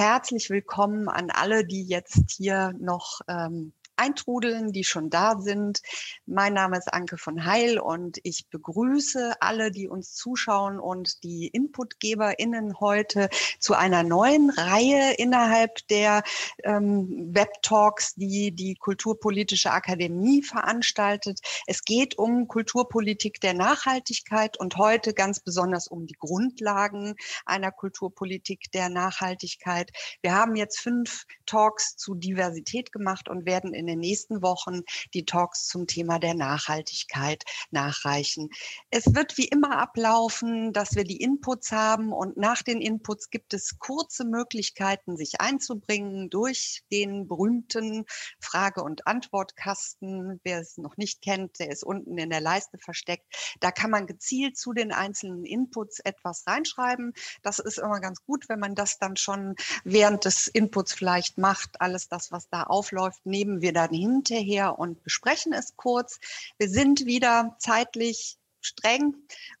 herzlich willkommen an alle, die jetzt hier noch ähm, eintrudeln, die schon da sind. Mein Name ist Anke von Heil und ich begrüße alle, die uns zuschauen und die InputgeberInnen heute zu einer neuen Reihe innerhalb der ähm, Web-Talks, die die Kulturpolitische Akademie veranstaltet. Es geht um Kulturpolitik der Nachhaltigkeit und heute ganz besonders um die Grundlagen einer Kulturpolitik der Nachhaltigkeit. Wir haben jetzt fünf Talks zu Diversität gemacht und werden in den nächsten Wochen die Talks zum Thema der Nachhaltigkeit nachreichen. Es wird wie immer ablaufen, dass wir die Inputs haben und nach den Inputs gibt es kurze Möglichkeiten, sich einzubringen durch den berühmten Frage- und Antwortkasten. Wer es noch nicht kennt, der ist unten in der Leiste versteckt. Da kann man gezielt zu den einzelnen Inputs etwas reinschreiben. Das ist immer ganz gut, wenn man das dann schon während des Inputs vielleicht macht. Alles das, was da aufläuft, nehmen wir dann hinterher und besprechen es kurz. Wir sind wieder zeitlich streng,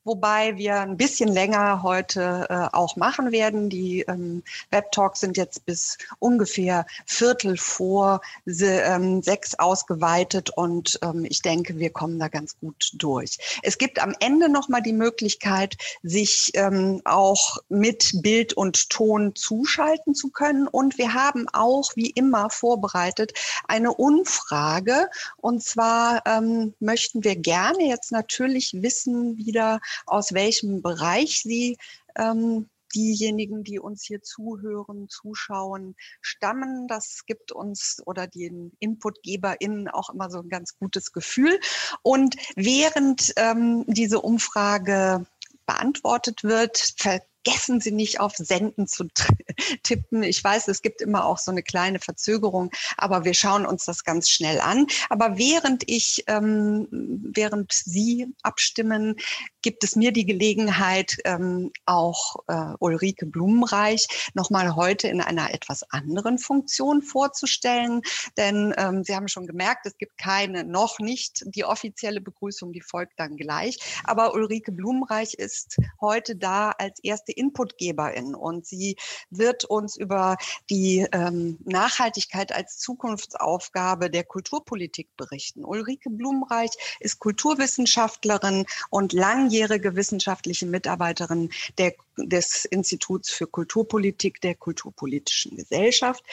wobei wir ein bisschen länger heute äh, auch machen werden. Die ähm, Web-Talks sind jetzt bis ungefähr Viertel vor se, ähm, sechs ausgeweitet und ähm, ich denke, wir kommen da ganz gut durch. Es gibt am Ende nochmal die Möglichkeit, sich ähm, auch mit Bild und Ton zuschalten zu können und wir haben auch wie immer vorbereitet eine Umfrage und zwar ähm, möchten wir gerne jetzt natürlich wissen, wissen wieder, aus welchem Bereich sie ähm, diejenigen, die uns hier zuhören, zuschauen, stammen. Das gibt uns oder den InputgeberInnen auch immer so ein ganz gutes Gefühl. Und während ähm, diese Umfrage beantwortet wird, vergessen Sie nicht auf Senden zu tippen. Ich weiß, es gibt immer auch so eine kleine Verzögerung, aber wir schauen uns das ganz schnell an. Aber während ich, ähm, während Sie abstimmen, gibt es mir die Gelegenheit, ähm, auch äh, Ulrike Blumenreich nochmal heute in einer etwas anderen Funktion vorzustellen. Denn ähm, Sie haben schon gemerkt, es gibt keine, noch nicht die offizielle Begrüßung, die folgt dann gleich. Aber Ulrike Blumenreich ist heute da als erste erste Inputgeberin und sie wird uns über die ähm, Nachhaltigkeit als Zukunftsaufgabe der Kulturpolitik berichten. Ulrike Blumenreich ist Kulturwissenschaftlerin und langjährige wissenschaftliche Mitarbeiterin der des Instituts für Kulturpolitik der Kulturpolitischen Gesellschaft.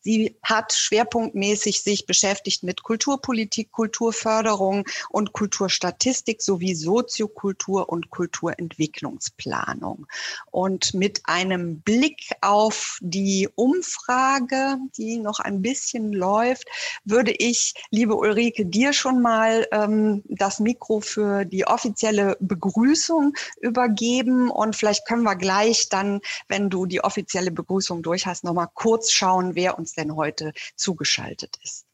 Sie hat schwerpunktmäßig sich beschäftigt mit Kulturpolitik, Kulturförderung und Kulturstatistik sowie Soziokultur und Kulturentwicklungsplanung. Und mit einem Blick auf die Umfrage, die noch ein bisschen läuft, würde ich, liebe Ulrike, dir schon mal ähm, das Mikro für die offizielle Begrüßung übergeben und vielleicht können wir gleich dann, wenn du die offizielle Begrüßung durch hast, nochmal kurz schauen, wer uns denn heute zugeschaltet ist.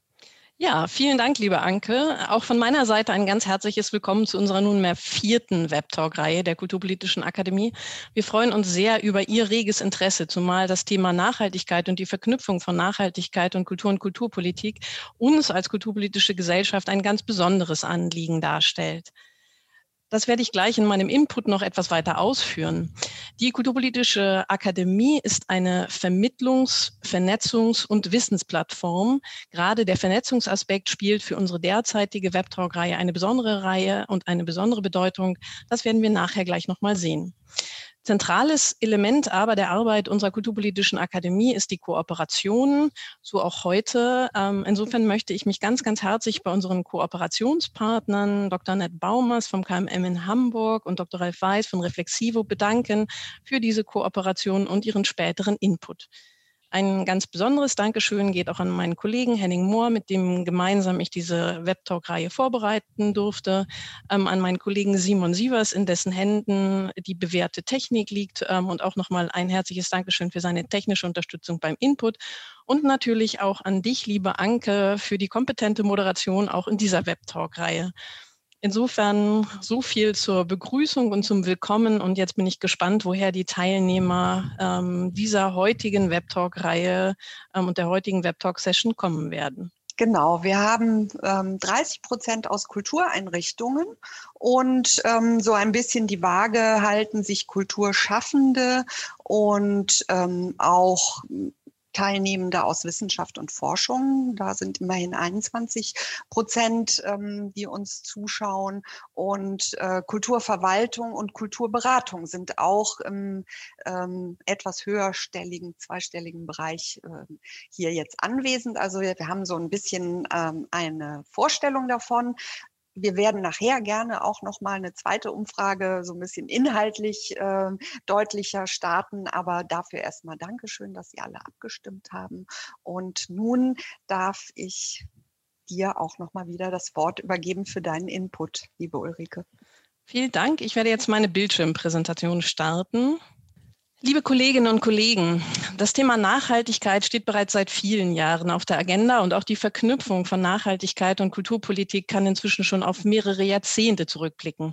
Ja, vielen Dank, liebe Anke. Auch von meiner Seite ein ganz herzliches Willkommen zu unserer nunmehr vierten Webtalk-Reihe der Kulturpolitischen Akademie. Wir freuen uns sehr über Ihr reges Interesse, zumal das Thema Nachhaltigkeit und die Verknüpfung von Nachhaltigkeit und Kultur und Kulturpolitik uns als kulturpolitische Gesellschaft ein ganz besonderes Anliegen darstellt. Das werde ich gleich in meinem Input noch etwas weiter ausführen. Die Kulturpolitische Akademie ist eine Vermittlungs-, Vernetzungs- und Wissensplattform. Gerade der Vernetzungsaspekt spielt für unsere derzeitige Webtalk-Reihe eine besondere Reihe und eine besondere Bedeutung. Das werden wir nachher gleich nochmal sehen. Zentrales Element aber der Arbeit unserer Kulturpolitischen Akademie ist die Kooperation, so auch heute. Ähm, insofern möchte ich mich ganz, ganz herzlich bei unseren Kooperationspartnern Dr. Ned Baumers vom KMM in Hamburg und Dr. Ralf Weiß von Reflexivo bedanken für diese Kooperation und ihren späteren Input. Ein ganz besonderes Dankeschön geht auch an meinen Kollegen Henning Mohr, mit dem gemeinsam ich diese Webtalk-Reihe vorbereiten durfte, ähm, an meinen Kollegen Simon Sievers, in dessen Händen die bewährte Technik liegt ähm, und auch nochmal ein herzliches Dankeschön für seine technische Unterstützung beim Input und natürlich auch an dich, liebe Anke, für die kompetente Moderation auch in dieser Webtalk-Reihe. Insofern so viel zur Begrüßung und zum Willkommen. Und jetzt bin ich gespannt, woher die Teilnehmer ähm, dieser heutigen Webtalk-Reihe ähm, und der heutigen Webtalk-Session kommen werden. Genau, wir haben ähm, 30 Prozent aus Kultureinrichtungen und ähm, so ein bisschen die Waage halten sich Kulturschaffende und ähm, auch Teilnehmende aus Wissenschaft und Forschung. Da sind immerhin 21 Prozent, ähm, die uns zuschauen. Und äh, Kulturverwaltung und Kulturberatung sind auch im ähm, etwas höherstelligen, zweistelligen Bereich äh, hier jetzt anwesend. Also wir, wir haben so ein bisschen ähm, eine Vorstellung davon. Wir werden nachher gerne auch noch mal eine zweite Umfrage so ein bisschen inhaltlich äh, deutlicher starten, aber dafür erstmal Dankeschön, dass Sie alle abgestimmt haben. Und nun darf ich dir auch noch mal wieder das Wort übergeben für deinen Input, liebe Ulrike. Vielen Dank. Ich werde jetzt meine Bildschirmpräsentation starten. Liebe Kolleginnen und Kollegen, das Thema Nachhaltigkeit steht bereits seit vielen Jahren auf der Agenda und auch die Verknüpfung von Nachhaltigkeit und Kulturpolitik kann inzwischen schon auf mehrere Jahrzehnte zurückblicken.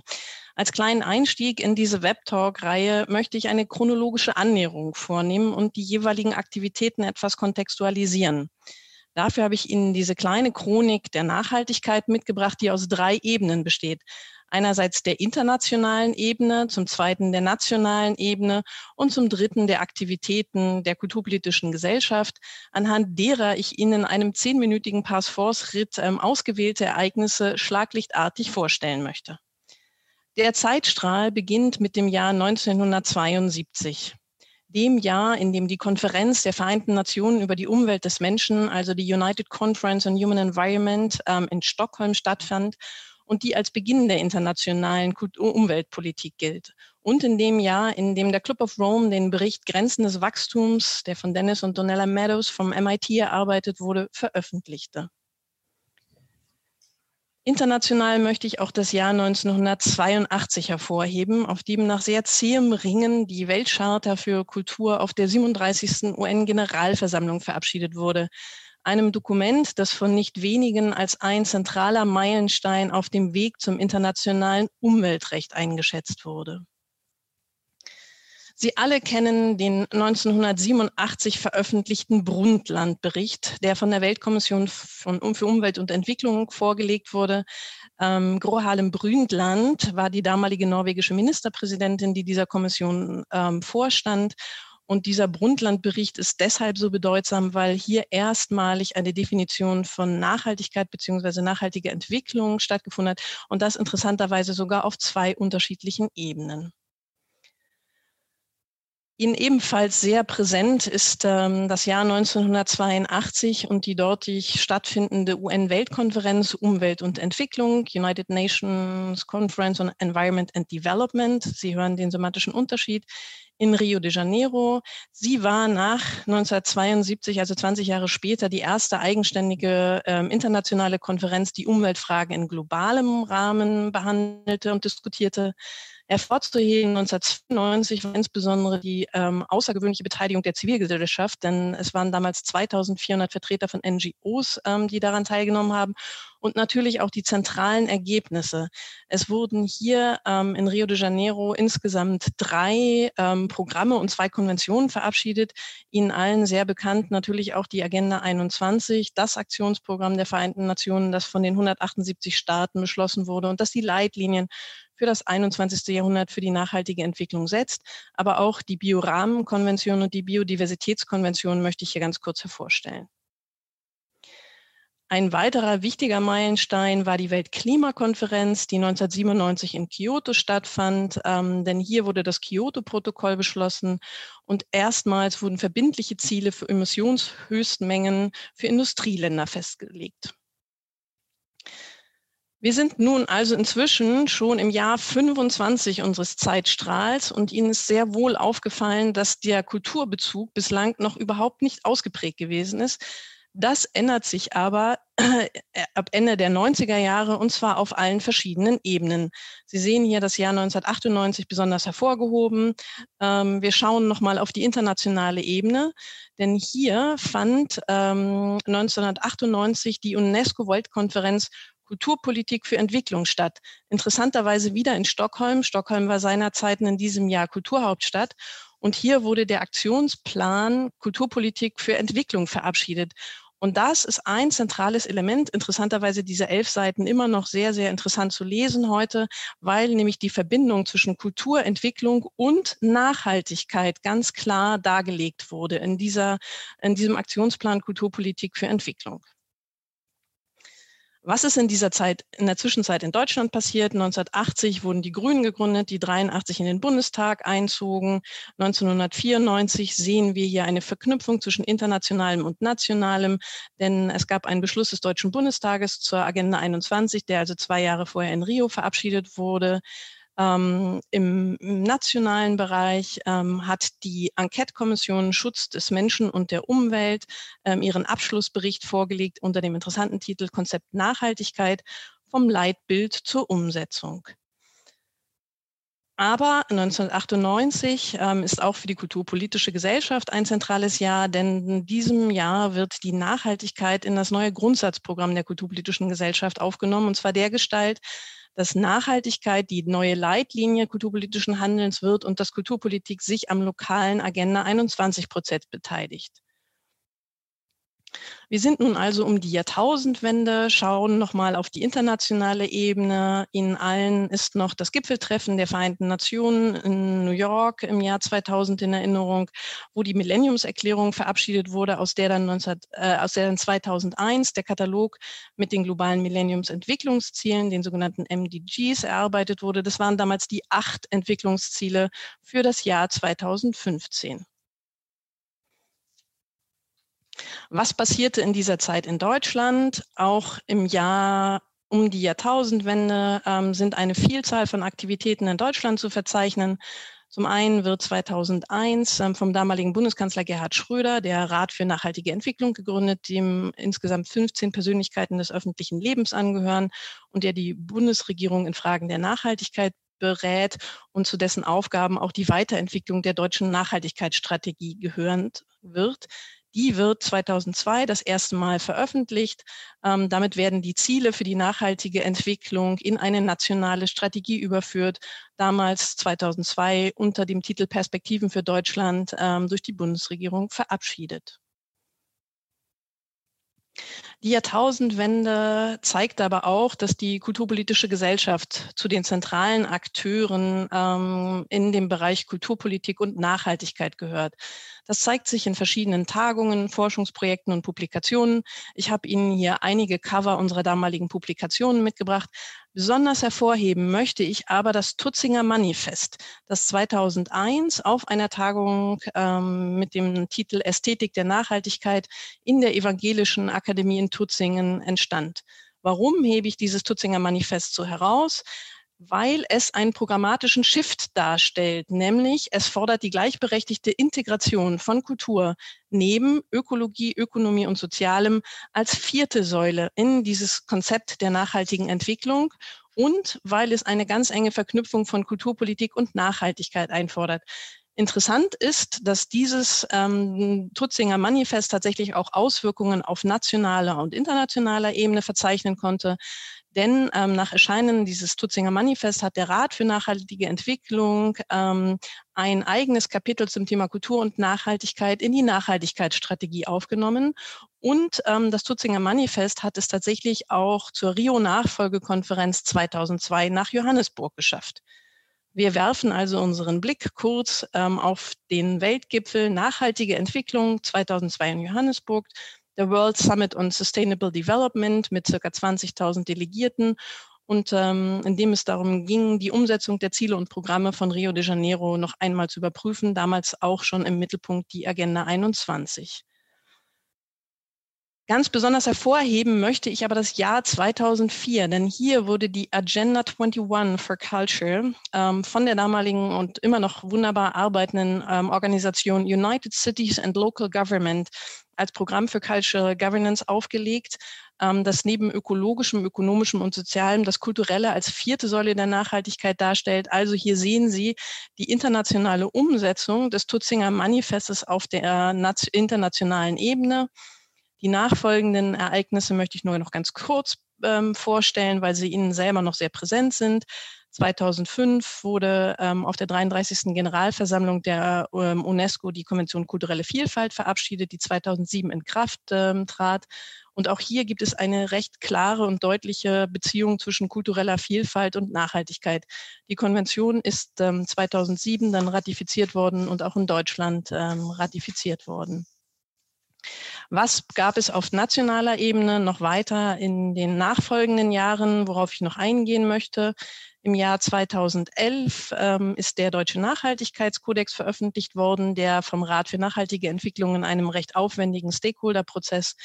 Als kleinen Einstieg in diese Webtalk-Reihe möchte ich eine chronologische Annäherung vornehmen und die jeweiligen Aktivitäten etwas kontextualisieren. Dafür habe ich Ihnen diese kleine Chronik der Nachhaltigkeit mitgebracht, die aus drei Ebenen besteht einerseits der internationalen Ebene, zum zweiten der nationalen Ebene und zum dritten der Aktivitäten der kulturpolitischen Gesellschaft, anhand derer ich Ihnen in einem zehnminütigen Pass-Force-Ritt ähm, ausgewählte Ereignisse schlaglichtartig vorstellen möchte. Der Zeitstrahl beginnt mit dem Jahr 1972 dem Jahr, in dem die Konferenz der Vereinten Nationen über die Umwelt des Menschen, also die United Conference on Human Environment, ähm, in Stockholm stattfand und die als Beginn der internationalen Umweltpolitik gilt. Und in dem Jahr, in dem der Club of Rome den Bericht Grenzen des Wachstums, der von Dennis und Donella Meadows vom MIT erarbeitet wurde, veröffentlichte. International möchte ich auch das Jahr 1982 hervorheben, auf dem nach sehr zähem Ringen die Weltcharta für Kultur auf der 37. UN-Generalversammlung verabschiedet wurde einem Dokument, das von nicht wenigen als ein zentraler Meilenstein auf dem Weg zum internationalen Umweltrecht eingeschätzt wurde. Sie alle kennen den 1987 veröffentlichten Brundtland-Bericht, der von der Weltkommission für Umwelt und Entwicklung vorgelegt wurde. Ähm, Gro Harlem Brundtland war die damalige norwegische Ministerpräsidentin, die dieser Kommission ähm, vorstand. Und dieser Brundtland-Bericht ist deshalb so bedeutsam, weil hier erstmalig eine Definition von Nachhaltigkeit beziehungsweise nachhaltige Entwicklung stattgefunden hat und das interessanterweise sogar auf zwei unterschiedlichen Ebenen. Ihnen ebenfalls sehr präsent ist ähm, das Jahr 1982 und die dortig stattfindende UN-Weltkonferenz Umwelt und Entwicklung, United Nations Conference on Environment and Development. Sie hören den semantischen Unterschied in Rio de Janeiro. Sie war nach 1972, also 20 Jahre später, die erste eigenständige äh, internationale Konferenz, die Umweltfragen in globalem Rahmen behandelte und diskutierte. Hervorzuheben 1992 war insbesondere die ähm, außergewöhnliche Beteiligung der Zivilgesellschaft, denn es waren damals 2400 Vertreter von NGOs, ähm, die daran teilgenommen haben und natürlich auch die zentralen Ergebnisse. Es wurden hier ähm, in Rio de Janeiro insgesamt drei ähm, Programme und zwei Konventionen verabschiedet. Ihnen allen sehr bekannt natürlich auch die Agenda 21, das Aktionsprogramm der Vereinten Nationen, das von den 178 Staaten beschlossen wurde und das die Leitlinien für das 21. Jahrhundert für die nachhaltige Entwicklung setzt. Aber auch die Biorahmenkonvention und die Biodiversitätskonvention möchte ich hier ganz kurz hervorstellen. Ein weiterer wichtiger Meilenstein war die Weltklimakonferenz, die 1997 in Kyoto stattfand, ähm, denn hier wurde das Kyoto-Protokoll beschlossen und erstmals wurden verbindliche Ziele für Emissionshöchstmengen für Industrieländer festgelegt. Wir sind nun also inzwischen schon im Jahr 25 unseres Zeitstrahls und Ihnen ist sehr wohl aufgefallen, dass der Kulturbezug bislang noch überhaupt nicht ausgeprägt gewesen ist. Das ändert sich aber äh, ab Ende der 90er Jahre und zwar auf allen verschiedenen Ebenen. Sie sehen hier das Jahr 1998 besonders hervorgehoben. Ähm, wir schauen nochmal auf die internationale Ebene, denn hier fand ähm, 1998 die UNESCO-Weltkonferenz Kulturpolitik für Entwicklung statt. Interessanterweise wieder in Stockholm. Stockholm war seinerzeit in diesem Jahr Kulturhauptstadt. Und hier wurde der Aktionsplan Kulturpolitik für Entwicklung verabschiedet. Und das ist ein zentrales Element, interessanterweise diese elf Seiten immer noch sehr, sehr interessant zu lesen heute, weil nämlich die Verbindung zwischen Kulturentwicklung und Nachhaltigkeit ganz klar dargelegt wurde in, dieser, in diesem Aktionsplan Kulturpolitik für Entwicklung. Was ist in dieser Zeit, in der Zwischenzeit in Deutschland passiert? 1980 wurden die Grünen gegründet, die 83 in den Bundestag einzogen. 1994 sehen wir hier eine Verknüpfung zwischen internationalem und nationalem, denn es gab einen Beschluss des Deutschen Bundestages zur Agenda 21, der also zwei Jahre vorher in Rio verabschiedet wurde. Ähm, im, nationalen Bereich ähm, hat die Enquete-Kommission Schutz des Menschen und der Umwelt ähm, ihren Abschlussbericht vorgelegt unter dem interessanten Titel Konzept Nachhaltigkeit vom Leitbild zur Umsetzung. Aber 1998 ähm, ist auch für die kulturpolitische Gesellschaft ein zentrales Jahr, denn in diesem Jahr wird die Nachhaltigkeit in das neue Grundsatzprogramm der kulturpolitischen Gesellschaft aufgenommen, und zwar der Gestalt, dass Nachhaltigkeit die neue Leitlinie kulturpolitischen Handelns wird und dass Kulturpolitik sich am lokalen Agenda 21 Prozent beteiligt. Wir sind nun also um die Jahrtausendwende, schauen nochmal auf die internationale Ebene. Ihnen allen ist noch das Gipfeltreffen der Vereinten Nationen in New York im Jahr 2000 in Erinnerung, wo die Millenniumserklärung verabschiedet wurde, aus der dann, 19, äh, aus der dann 2001 der Katalog mit den globalen Millenniumsentwicklungszielen, den sogenannten MDGs, erarbeitet wurde. Das waren damals die acht Entwicklungsziele für das Jahr 2015. Was passierte in dieser Zeit in Deutschland? Auch im Jahr um die Jahrtausendwende ähm, sind eine Vielzahl von Aktivitäten in Deutschland zu verzeichnen. Zum einen wird 2001 ähm, vom damaligen Bundeskanzler Gerhard Schröder der Rat für nachhaltige Entwicklung gegründet, dem insgesamt 15 Persönlichkeiten des öffentlichen Lebens angehören und der die Bundesregierung in Fragen der Nachhaltigkeit berät und zu dessen Aufgaben auch die Weiterentwicklung der deutschen Nachhaltigkeitsstrategie gehörend wird. Die wird 2002 das erste Mal veröffentlicht. Ähm, damit werden die Ziele für die nachhaltige Entwicklung in eine nationale Strategie überführt. Damals 2002 unter dem Titel Perspektiven für Deutschland ähm, durch die Bundesregierung verabschiedet. Die Jahrtausendwende zeigt aber auch, dass die kulturpolitische Gesellschaft zu den zentralen Akteuren ähm, in dem Bereich Kulturpolitik und Nachhaltigkeit gehört. Das zeigt sich in verschiedenen Tagungen, Forschungsprojekten und Publikationen. Ich habe Ihnen hier einige Cover unserer damaligen Publikationen mitgebracht. Besonders hervorheben möchte ich aber das Tutzinger Manifest, das 2001 auf einer Tagung ähm, mit dem Titel Ästhetik der Nachhaltigkeit in der Evangelischen Akademie in Tutzingen entstand. Warum hebe ich dieses Tutzinger Manifest so heraus? weil es einen programmatischen Shift darstellt, nämlich es fordert die gleichberechtigte Integration von Kultur neben Ökologie, Ökonomie und Sozialem als vierte Säule in dieses Konzept der nachhaltigen Entwicklung und weil es eine ganz enge Verknüpfung von Kulturpolitik und Nachhaltigkeit einfordert. Interessant ist, dass dieses ähm, Tutzinger Manifest tatsächlich auch Auswirkungen auf nationaler und internationaler Ebene verzeichnen konnte. Denn ähm, nach Erscheinen dieses Tutzinger Manifest hat der Rat für nachhaltige Entwicklung ähm, ein eigenes Kapitel zum Thema Kultur und Nachhaltigkeit in die Nachhaltigkeitsstrategie aufgenommen. Und ähm, das Tutzinger Manifest hat es tatsächlich auch zur Rio-Nachfolgekonferenz 2002 nach Johannesburg geschafft. Wir werfen also unseren Blick kurz ähm, auf den Weltgipfel Nachhaltige Entwicklung 2002 in Johannesburg der World Summit on Sustainable Development mit circa 20.000 Delegierten und ähm, in dem es darum ging, die Umsetzung der Ziele und Programme von Rio de Janeiro noch einmal zu überprüfen, damals auch schon im Mittelpunkt die Agenda 21. Ganz besonders hervorheben möchte ich aber das Jahr 2004, denn hier wurde die Agenda 21 for Culture ähm, von der damaligen und immer noch wunderbar arbeitenden ähm, Organisation United Cities and Local Government als Programm für Cultural Governance aufgelegt, ähm, das neben ökologischem, ökonomischem und sozialem das Kulturelle als vierte Säule der Nachhaltigkeit darstellt. Also hier sehen Sie die internationale Umsetzung des Tutzinger Manifestes auf der internationalen Ebene. Die nachfolgenden Ereignisse möchte ich nur noch ganz kurz ähm, vorstellen, weil sie Ihnen selber noch sehr präsent sind. 2005 wurde ähm, auf der 33. Generalversammlung der ähm, UNESCO die Konvention kulturelle Vielfalt verabschiedet, die 2007 in Kraft ähm, trat. Und auch hier gibt es eine recht klare und deutliche Beziehung zwischen kultureller Vielfalt und Nachhaltigkeit. Die Konvention ist ähm, 2007 dann ratifiziert worden und auch in Deutschland ähm, ratifiziert worden. Was gab es auf nationaler Ebene noch weiter in den nachfolgenden Jahren, worauf ich noch eingehen möchte? Im Jahr 2011 ähm, ist der Deutsche Nachhaltigkeitskodex veröffentlicht worden, der vom Rat für nachhaltige Entwicklung in einem recht aufwendigen Stakeholder-Prozess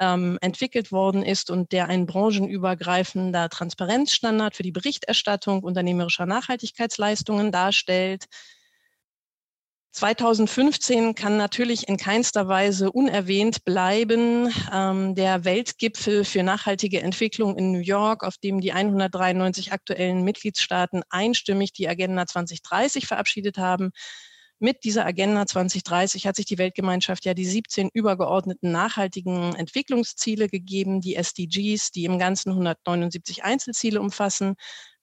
ähm, entwickelt worden ist und der ein branchenübergreifender Transparenzstandard für die Berichterstattung unternehmerischer Nachhaltigkeitsleistungen darstellt. 2015 kann natürlich in keinster Weise unerwähnt bleiben ähm, der Weltgipfel für nachhaltige Entwicklung in New York, auf dem die 193 aktuellen Mitgliedstaaten einstimmig die Agenda 2030 verabschiedet haben. Mit dieser Agenda 2030 hat sich die Weltgemeinschaft ja die 17 übergeordneten nachhaltigen Entwicklungsziele gegeben, die SDGs, die im Ganzen 179 Einzelziele umfassen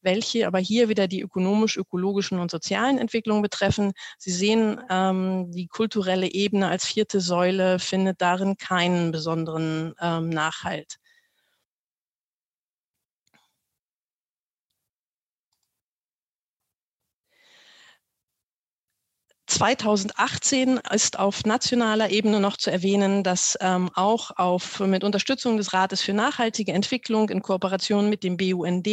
welche aber hier wieder die ökonomisch-ökologischen und sozialen Entwicklungen betreffen. Sie sehen, ähm, die kulturelle Ebene als vierte Säule findet darin keinen besonderen ähm, Nachhalt. 2018 ist auf nationaler Ebene noch zu erwähnen, dass ähm, auch auf, mit Unterstützung des Rates für nachhaltige Entwicklung in Kooperation mit dem BUND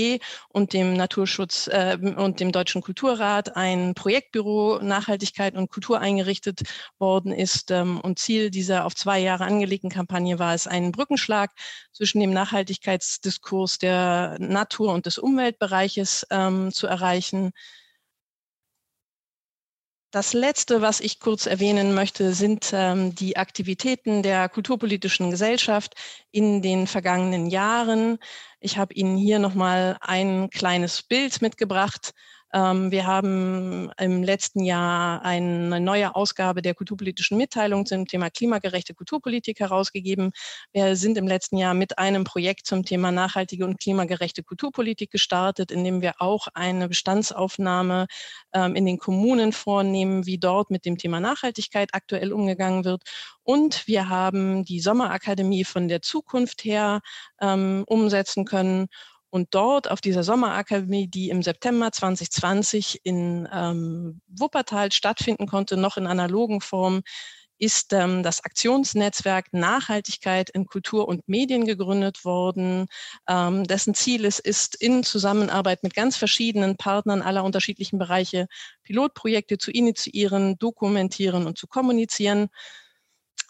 und dem Naturschutz äh, und dem Deutschen Kulturrat ein Projektbüro Nachhaltigkeit und Kultur eingerichtet worden ist. Ähm, und Ziel dieser auf zwei Jahre angelegten Kampagne war es, einen Brückenschlag zwischen dem Nachhaltigkeitsdiskurs der Natur- und des Umweltbereiches ähm, zu erreichen. Das Letzte, was ich kurz erwähnen möchte, sind ähm, die Aktivitäten der kulturpolitischen Gesellschaft in den vergangenen Jahren. Ich habe Ihnen hier nochmal ein kleines Bild mitgebracht wir haben im letzten Jahr eine neue Ausgabe der kulturpolitischen Mitteilung zum Thema klimagerechte Kulturpolitik herausgegeben. Wir sind im letzten Jahr mit einem Projekt zum Thema nachhaltige und klimagerechte Kulturpolitik gestartet, in dem wir auch eine Bestandsaufnahme ähm, in den Kommunen vornehmen, wie dort mit dem Thema Nachhaltigkeit aktuell umgegangen wird. Und wir haben die Sommerakademie von der Zukunft her ähm, umsetzen können und dort auf dieser Sommerakademie, die im September 2020 in ähm, Wuppertal stattfinden konnte, noch in analogen Form, ist ähm, das Aktionsnetzwerk Nachhaltigkeit in Kultur und Medien gegründet worden, ähm, dessen Ziel es ist, in Zusammenarbeit mit ganz verschiedenen Partnern aller unterschiedlichen Bereiche Pilotprojekte zu initiieren, dokumentieren und zu kommunizieren.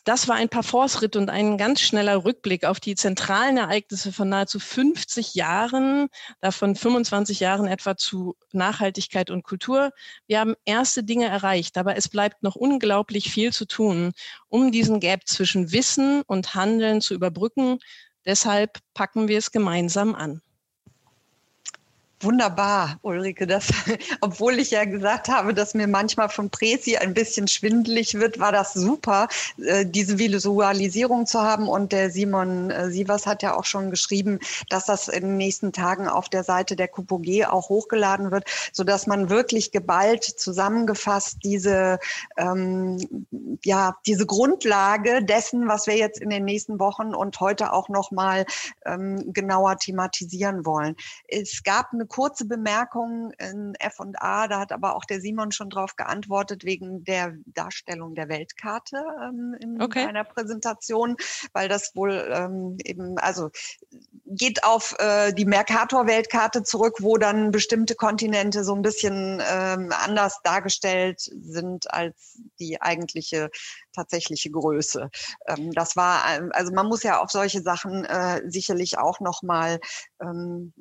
Das war ein Parforce-Ritt und ein ganz schneller Rückblick auf die zentralen Ereignisse von nahezu 50 Jahren, davon 25 Jahren etwa zu Nachhaltigkeit und Kultur. Wir haben erste Dinge erreicht, aber es bleibt noch unglaublich viel zu tun, um diesen Gap zwischen Wissen und Handeln zu überbrücken. Deshalb packen wir es gemeinsam an. Wunderbar, Ulrike. Das, obwohl ich ja gesagt habe, dass mir manchmal von Presi ein bisschen schwindelig wird, war das super, äh, diese Visualisierung zu haben. Und der Simon äh, Sievers hat ja auch schon geschrieben, dass das in den nächsten Tagen auf der Seite der KUPOG auch hochgeladen wird, so dass man wirklich geballt zusammengefasst diese, ähm, ja, diese Grundlage dessen, was wir jetzt in den nächsten Wochen und heute auch noch mal ähm, genauer thematisieren wollen. Es gab eine kurze Bemerkung in F&A, da hat aber auch der Simon schon drauf geantwortet, wegen der Darstellung der Weltkarte ähm, in okay. einer Präsentation, weil das wohl ähm, eben, also geht auf äh, die Mercator-Weltkarte zurück, wo dann bestimmte Kontinente so ein bisschen ähm, anders dargestellt sind als die eigentliche tatsächliche Größe. Ähm, das war, also man muss ja auf solche Sachen äh, sicherlich auch nochmal ähm,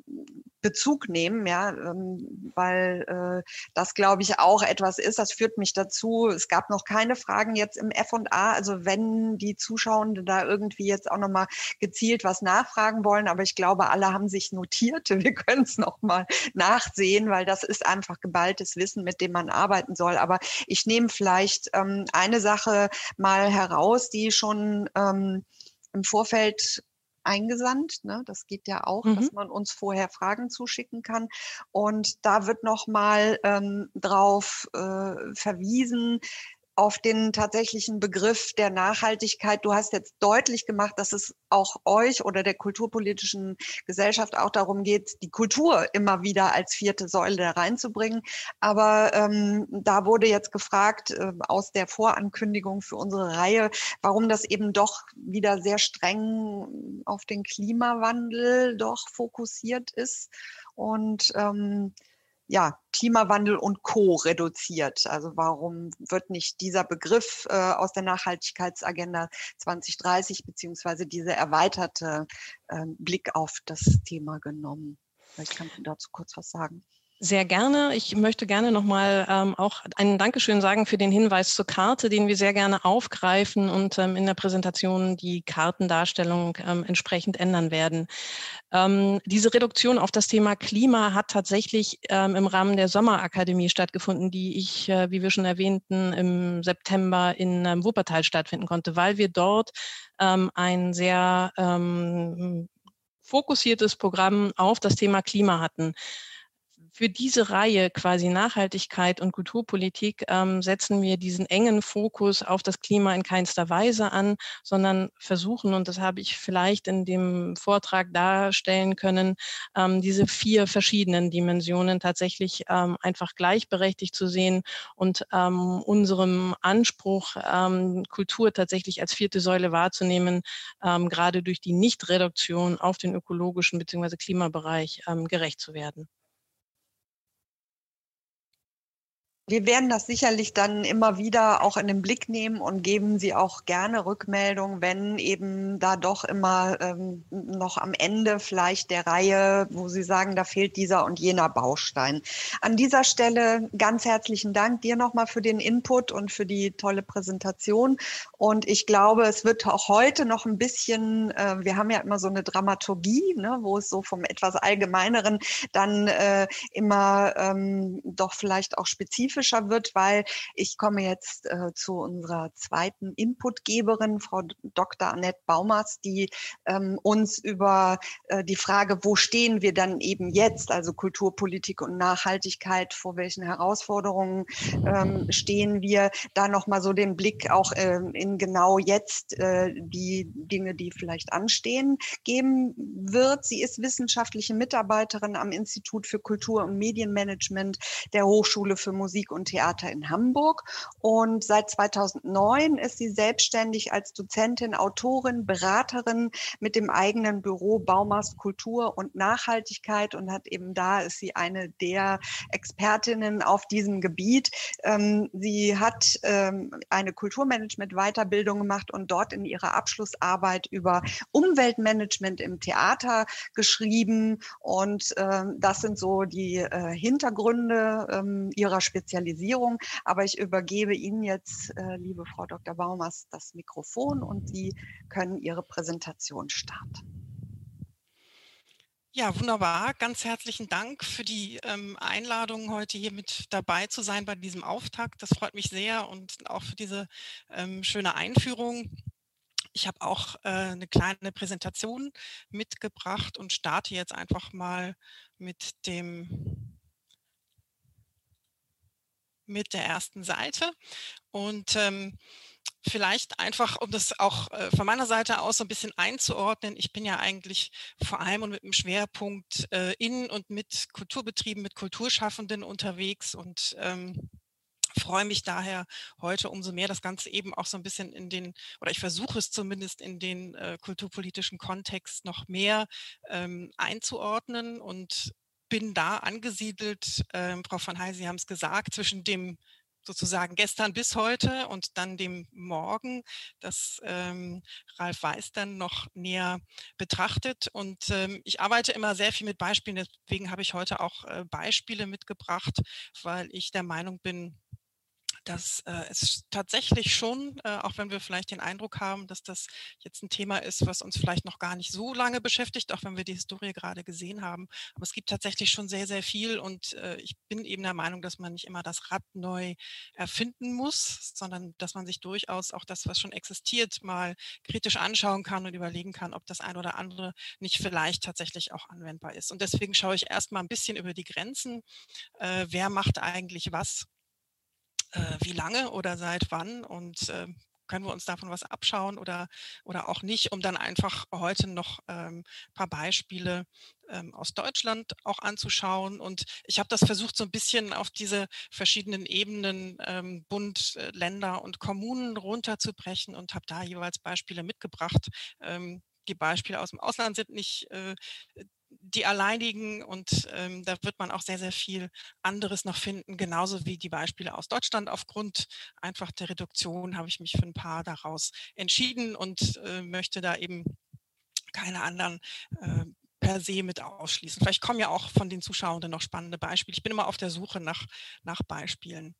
Bezug nehmen, ja, ähm, weil äh, das, glaube ich, auch etwas ist. Das führt mich dazu. Es gab noch keine Fragen jetzt im F&A. Also wenn die Zuschauenden da irgendwie jetzt auch nochmal gezielt was nachfragen wollen, aber ich glaube, alle haben sich notiert. Wir können es nochmal nachsehen, weil das ist einfach geballtes Wissen, mit dem man arbeiten soll. Aber ich nehme vielleicht ähm, eine Sache mal heraus, die schon ähm, im Vorfeld eingesandt. Ne? Das geht ja auch, mhm. dass man uns vorher Fragen zuschicken kann. Und da wird nochmal ähm, drauf äh, verwiesen, auf den tatsächlichen Begriff der Nachhaltigkeit. Du hast jetzt deutlich gemacht, dass es auch euch oder der kulturpolitischen Gesellschaft auch darum geht, die Kultur immer wieder als vierte Säule da reinzubringen. Aber ähm, da wurde jetzt gefragt äh, aus der Vorankündigung für unsere Reihe, warum das eben doch wieder sehr streng auf den Klimawandel doch fokussiert ist. Und ähm, ja, Klimawandel und Co. reduziert. Also warum wird nicht dieser Begriff äh, aus der Nachhaltigkeitsagenda 2030 beziehungsweise dieser erweiterte äh, Blick auf das Thema genommen? Vielleicht kannst du dazu kurz was sagen. Sehr gerne. Ich möchte gerne nochmal ähm, auch einen Dankeschön sagen für den Hinweis zur Karte, den wir sehr gerne aufgreifen und ähm, in der Präsentation die Kartendarstellung ähm, entsprechend ändern werden. Ähm, diese Reduktion auf das Thema Klima hat tatsächlich ähm, im Rahmen der Sommerakademie stattgefunden, die ich, äh, wie wir schon erwähnten, im September in ähm, Wuppertal stattfinden konnte, weil wir dort ein sehr fokussiertes Programm auf das Thema Klima hatten für diese Reihe quasi Nachhaltigkeit und Kulturpolitik ähm, setzen wir diesen engen Fokus auf das Klima in keinster Weise an, sondern versuchen, und das habe ich vielleicht in dem Vortrag darstellen können, ähm, diese vier verschiedenen Dimensionen tatsächlich ähm, einfach gleichberechtigt zu sehen und ähm, unserem Anspruch, ähm, Kultur tatsächlich als vierte Säule wahrzunehmen, ähm, gerade durch die Nichtreduktion auf den ökologischen bzw. Klimabereich gerecht zu werden. Wir werden das sicherlich dann immer wieder auch in den Blick nehmen und geben Sie auch gerne Rückmeldung, wenn eben da doch immer ähm, noch am Ende vielleicht der Reihe, wo Sie sagen, da fehlt dieser und jener Baustein. An dieser Stelle ganz herzlichen Dank dir nochmal für den Input und für die tolle Präsentation. Und ich glaube, es wird auch heute noch ein bisschen, äh, wir haben ja immer so eine Dramaturgie, ne, wo es so vom etwas Allgemeineren dann äh, immer ähm, doch vielleicht auch spezifisch spezifischer wird, weil ich komme jetzt äh, zu unserer zweiten Inputgeberin, Frau Dr. Annette Baumers, die ähm, uns über äh, die Frage, wo stehen wir dann eben jetzt, also Kulturpolitik und Nachhaltigkeit, vor welchen Herausforderungen ähm, stehen wir, da nochmal so den Blick auch ähm, in genau jetzt äh, die Dinge, die vielleicht anstehen, geben wird. Sie ist wissenschaftliche Mitarbeiterin am Institut für Kultur- und Medienmanagement der Hochschule für Musik und Theater in Hamburg. Und seit 2009 ist sie selbstständig als Dozentin, Autorin, Beraterin mit dem eigenen Büro Baumast Kultur und Nachhaltigkeit und hat eben da ist sie eine der Expertinnen auf diesem Gebiet. Ähm, sie hat ähm, eine Kulturmanagement-Weiterbildung gemacht und dort in ihrer Abschlussarbeit über Umweltmanagement im Theater geschrieben. Und ähm, das sind so die äh, Hintergründe ihrer Spezialisierung. Aber ich übergebe Ihnen jetzt, äh, liebe Frau Dr. Baumers, das Mikrofon und Sie können Ihre Präsentation starten. Ja, wunderbar. Ganz herzlichen Dank für die ähm, Einladung, heute hier mit dabei zu sein bei diesem Auftakt. Das freut mich sehr und auch für diese ähm, schöne Einführung. Ich habe auch äh, eine kleine Präsentation mitgebracht und starte jetzt einfach mal mit dem mit der ersten Seite. Und ähm, vielleicht einfach, um das auch äh, von meiner Seite aus so ein bisschen einzuordnen. Ich bin ja eigentlich vor allem und mit einem Schwerpunkt äh, in und mit Kulturbetrieben, mit Kulturschaffenden unterwegs und ähm, freue mich daher heute umso mehr, das Ganze eben auch so ein bisschen in den, oder ich versuche es zumindest in den äh, kulturpolitischen Kontext noch mehr ähm, einzuordnen und bin da angesiedelt, äh, Frau von Heil, Sie haben es gesagt, zwischen dem sozusagen gestern bis heute und dann dem Morgen, das ähm, Ralf Weiß dann noch näher betrachtet. Und ähm, ich arbeite immer sehr viel mit Beispielen, deswegen habe ich heute auch äh, Beispiele mitgebracht, weil ich der Meinung bin, dass äh, es tatsächlich schon, äh, auch wenn wir vielleicht den Eindruck haben, dass das jetzt ein Thema ist, was uns vielleicht noch gar nicht so lange beschäftigt, auch wenn wir die Historie gerade gesehen haben. Aber es gibt tatsächlich schon sehr, sehr viel und äh, ich bin eben der Meinung, dass man nicht immer das Rad neu erfinden muss, sondern dass man sich durchaus auch das, was schon existiert, mal kritisch anschauen kann und überlegen kann, ob das ein oder andere nicht vielleicht tatsächlich auch anwendbar ist. Und deswegen schaue ich erstmal ein bisschen über die Grenzen. Äh, wer macht eigentlich was? Äh, wie lange oder seit wann und äh, können wir uns davon was abschauen oder, oder auch nicht, um dann einfach heute noch ein ähm, paar Beispiele ähm, aus Deutschland auch anzuschauen. Und ich habe das versucht, so ein bisschen auf diese verschiedenen Ebenen ähm, Bund, äh, Länder und Kommunen runterzubrechen und habe da jeweils Beispiele mitgebracht. Ähm, die Beispiele aus dem Ausland sind nicht äh, die alleinigen und ähm, da wird man auch sehr, sehr viel anderes noch finden, genauso wie die Beispiele aus Deutschland. Aufgrund einfach der Reduktion habe ich mich für ein paar daraus entschieden und äh, möchte da eben keine anderen äh, per se mit ausschließen. Vielleicht kommen ja auch von den Zuschauern noch spannende Beispiele. Ich bin immer auf der Suche nach, nach Beispielen.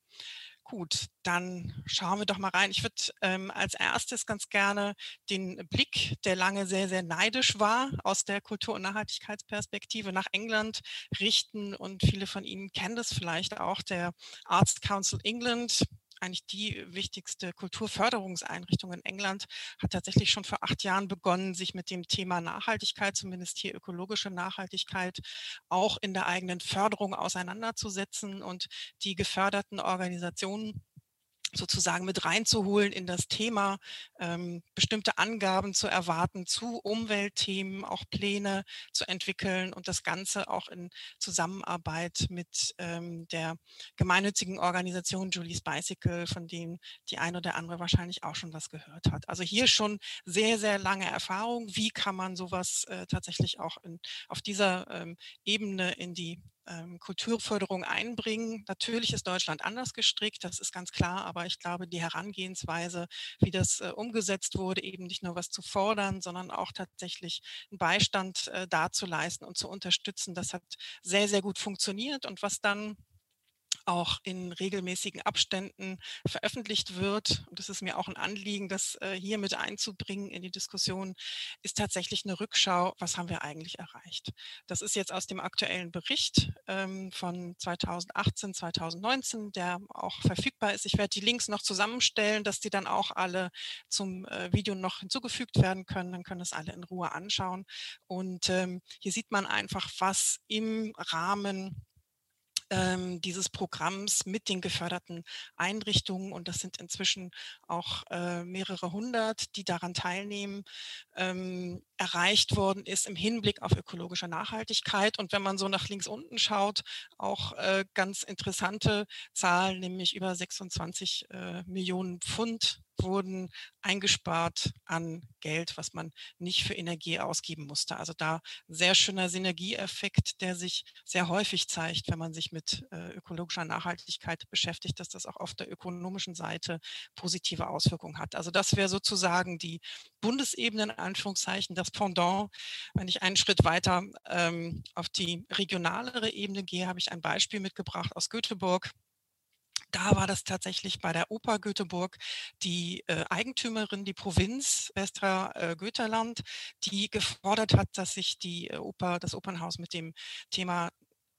Gut, dann schauen wir doch mal rein. Ich würde ähm, als erstes ganz gerne den Blick, der lange sehr, sehr neidisch war, aus der Kultur- und Nachhaltigkeitsperspektive nach England richten. Und viele von Ihnen kennen das vielleicht auch, der Arts Council England eigentlich die wichtigste Kulturförderungseinrichtung in England, hat tatsächlich schon vor acht Jahren begonnen, sich mit dem Thema Nachhaltigkeit, zumindest hier ökologische Nachhaltigkeit, auch in der eigenen Förderung auseinanderzusetzen. Und die geförderten Organisationen sozusagen mit reinzuholen in das Thema, ähm, bestimmte Angaben zu erwarten zu Umweltthemen, auch Pläne zu entwickeln und das Ganze auch in Zusammenarbeit mit ähm, der gemeinnützigen Organisation Julie's Bicycle, von denen die ein oder andere wahrscheinlich auch schon was gehört hat. Also hier schon sehr, sehr lange Erfahrung. Wie kann man sowas äh, tatsächlich auch in, auf dieser ähm, Ebene in die Kulturförderung einbringen. Natürlich ist Deutschland anders gestrickt, das ist ganz klar, aber ich glaube, die Herangehensweise, wie das äh, umgesetzt wurde, eben nicht nur was zu fordern, sondern auch tatsächlich einen Beistand äh, darzuleisten und zu unterstützen, das hat sehr, sehr gut funktioniert. Und was dann auch in regelmäßigen Abständen veröffentlicht wird, und das ist mir auch ein Anliegen, das äh, hier mit einzubringen in die Diskussion, ist tatsächlich eine Rückschau, was haben wir eigentlich erreicht. Das ist jetzt aus dem aktuellen Bericht ähm, von 2018, 2019, der auch verfügbar ist. Ich werde die Links noch zusammenstellen, dass die dann auch alle zum äh, Video noch hinzugefügt werden können. Dann können es alle in Ruhe anschauen. Und ähm, hier sieht man einfach, was im Rahmen ähm, dieses Programms mit den geförderten Einrichtungen, und das sind inzwischen auch äh, mehrere hundert, die daran teilnehmen, ähm, erreicht worden ist im Hinblick auf ökologische Nachhaltigkeit. Und wenn man so nach links unten schaut, auch äh, ganz interessante Zahlen, nämlich über 26 äh, Millionen Pfund wurden eingespart an Geld, was man nicht für Energie ausgeben musste. Also da sehr schöner Synergieeffekt, der sich sehr häufig zeigt, wenn man sich mit äh, ökologischer Nachhaltigkeit beschäftigt, dass das auch auf der ökonomischen Seite positive Auswirkungen hat. Also das wäre sozusagen die Bundesebene in Anführungszeichen, das Pendant. Wenn ich einen Schritt weiter ähm, auf die regionalere Ebene gehe, habe ich ein Beispiel mitgebracht aus Göteborg da war das tatsächlich bei der Oper Göteborg die äh, Eigentümerin, die Provinz Westra äh, Götaland, die gefordert hat, dass sich die äh, Oper, das Opernhaus mit dem Thema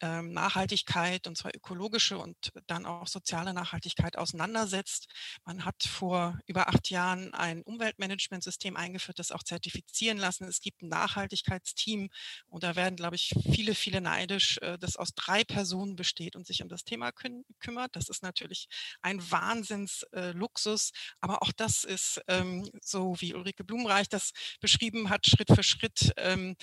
Nachhaltigkeit und zwar ökologische und dann auch soziale Nachhaltigkeit auseinandersetzt. Man hat vor über acht Jahren ein Umweltmanagementsystem eingeführt, das auch zertifizieren lassen. Es gibt ein Nachhaltigkeitsteam und da werden, glaube ich, viele, viele neidisch, äh, das aus drei Personen besteht und sich um das Thema kü kümmert. Das ist natürlich ein Wahnsinnsluxus, äh, aber auch das ist ähm, so, wie Ulrike Blumenreich das beschrieben hat, Schritt für Schritt ähm,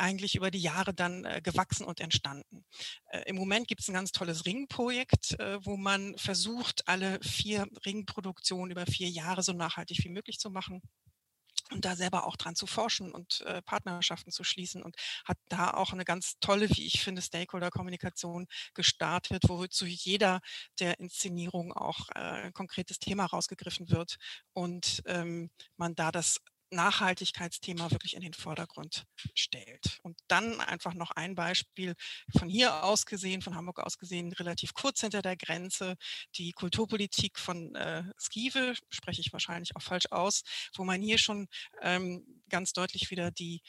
eigentlich über die Jahre dann äh, gewachsen und entstanden. Äh, Im Moment gibt es ein ganz tolles Ringprojekt, äh, wo man versucht, alle vier Ringproduktionen über vier Jahre so nachhaltig wie möglich zu machen und da selber auch dran zu forschen und äh, Partnerschaften zu schließen und hat da auch eine ganz tolle, wie ich finde, Stakeholder-Kommunikation gestartet, wozu jeder der Inszenierung auch äh, ein konkretes Thema rausgegriffen wird und ähm, man da das Nachhaltigkeitsthema wirklich in den Vordergrund stellt. Und dann einfach noch ein Beispiel von hier aus gesehen, von Hamburg aus gesehen, relativ kurz hinter der Grenze, die Kulturpolitik von äh, Skive, spreche ich wahrscheinlich auch falsch aus, wo man hier schon ähm, ganz deutlich wieder die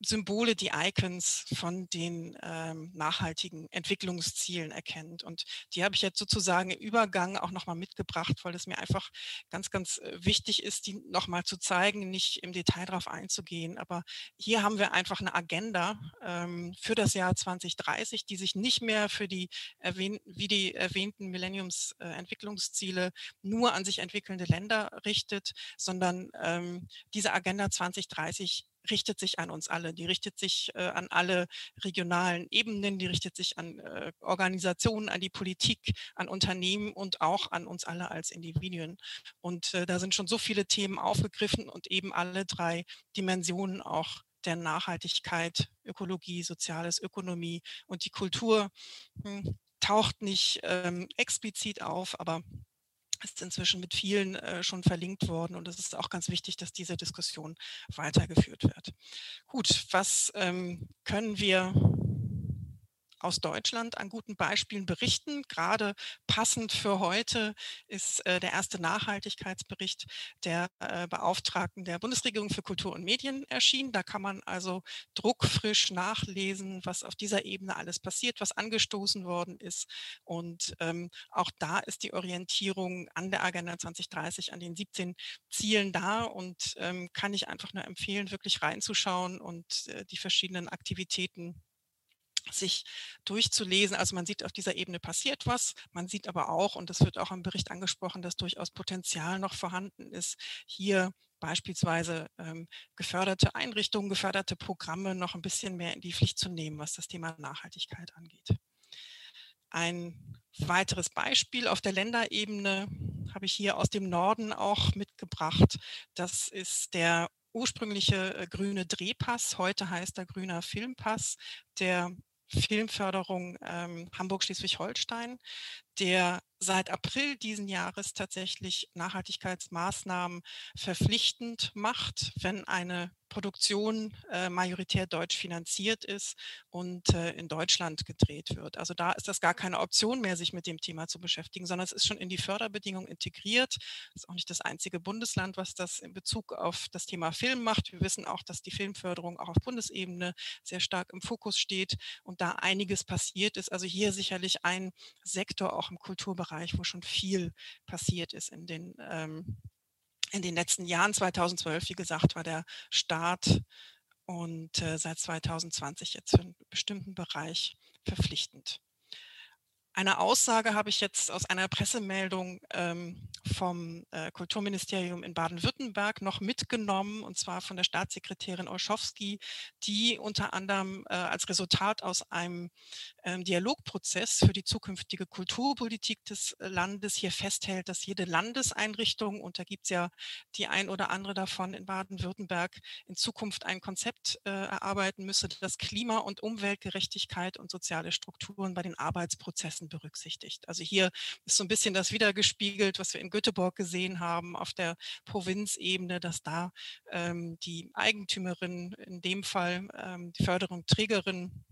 Symbole, die Icons von den ähm, nachhaltigen Entwicklungszielen erkennt. Und die habe ich jetzt sozusagen im Übergang auch nochmal mitgebracht, weil es mir einfach ganz, ganz äh, wichtig ist, die nochmal zu zeigen, nicht im Detail darauf einzugehen. Aber hier haben wir einfach eine Agenda ähm, für das Jahr 2030, die sich nicht mehr für die erwähnten, wie die erwähnten Millenniums-Entwicklungsziele äh, nur an sich entwickelnde Länder richtet, sondern ähm, diese Agenda 2030 richtet sich an uns alle. Die richtet sich äh, an alle regionalen Ebenen, die richtet sich an äh, Organisationen, an die Politik, an Unternehmen und auch an uns alle als Individuen. Und äh, da sind schon so viele Themen aufgegriffen und eben alle drei Dimensionen auch der Nachhaltigkeit, Ökologie, Soziales, Ökonomie und die Kultur hm, taucht nicht ähm, explizit auf, aber ist inzwischen mit vielen äh, schon verlinkt worden und es ist auch ganz wichtig, dass diese Diskussion weitergeführt wird. Gut, was ähm, können wir aus Deutschland an guten Beispielen berichten. Gerade passend für heute ist äh, der erste Nachhaltigkeitsbericht der äh, Beauftragten der Bundesregierung für Kultur und Medien erschienen. Da kann man also druckfrisch nachlesen, was auf dieser Ebene alles passiert, was angestoßen worden ist. Und ähm, auch da ist die Orientierung an der Agenda 2030, an den 17 Zielen da und ähm, kann ich einfach nur empfehlen, wirklich reinzuschauen und äh, die verschiedenen Aktivitäten sich durchzulesen. Also man sieht, auf dieser Ebene passiert was. Man sieht aber auch, und das wird auch im Bericht angesprochen, dass durchaus Potenzial noch vorhanden ist, hier beispielsweise ähm, geförderte Einrichtungen, geförderte Programme noch ein bisschen mehr in die Pflicht zu nehmen, was das Thema Nachhaltigkeit angeht. Ein weiteres Beispiel auf der Länderebene habe ich hier aus dem Norden auch mitgebracht. Das ist der ursprüngliche äh, grüne Drehpass, heute heißt er grüner Filmpass, der Filmförderung ähm, Hamburg-Schleswig-Holstein, der seit April diesen Jahres tatsächlich Nachhaltigkeitsmaßnahmen verpflichtend macht, wenn eine Produktion äh, majoritär deutsch finanziert ist und äh, in Deutschland gedreht wird. Also da ist das gar keine Option mehr, sich mit dem Thema zu beschäftigen, sondern es ist schon in die Förderbedingungen integriert. Das ist auch nicht das einzige Bundesland, was das in Bezug auf das Thema Film macht. Wir wissen auch, dass die Filmförderung auch auf Bundesebene sehr stark im Fokus steht und da einiges passiert ist. Also hier sicherlich ein Sektor auch im Kulturbereich, wo schon viel passiert ist in den ähm, in den letzten Jahren, 2012, wie gesagt, war der Start und äh, seit 2020 jetzt für einen bestimmten Bereich verpflichtend. Eine Aussage habe ich jetzt aus einer Pressemeldung ähm, vom äh, Kulturministerium in Baden-Württemberg noch mitgenommen, und zwar von der Staatssekretärin Olschowski, die unter anderem äh, als Resultat aus einem ähm, Dialogprozess für die zukünftige Kulturpolitik des äh, Landes hier festhält, dass jede Landeseinrichtung, und da gibt es ja die ein oder andere davon in Baden-Württemberg, in Zukunft ein Konzept äh, erarbeiten müsse, das Klima- und Umweltgerechtigkeit und soziale Strukturen bei den Arbeitsprozessen berücksichtigt. Also hier ist so ein bisschen das wiedergespiegelt, was wir in Göteborg gesehen haben auf der Provinzebene, dass da ähm, die Eigentümerin, in dem Fall ähm, die Förderung Trägerin,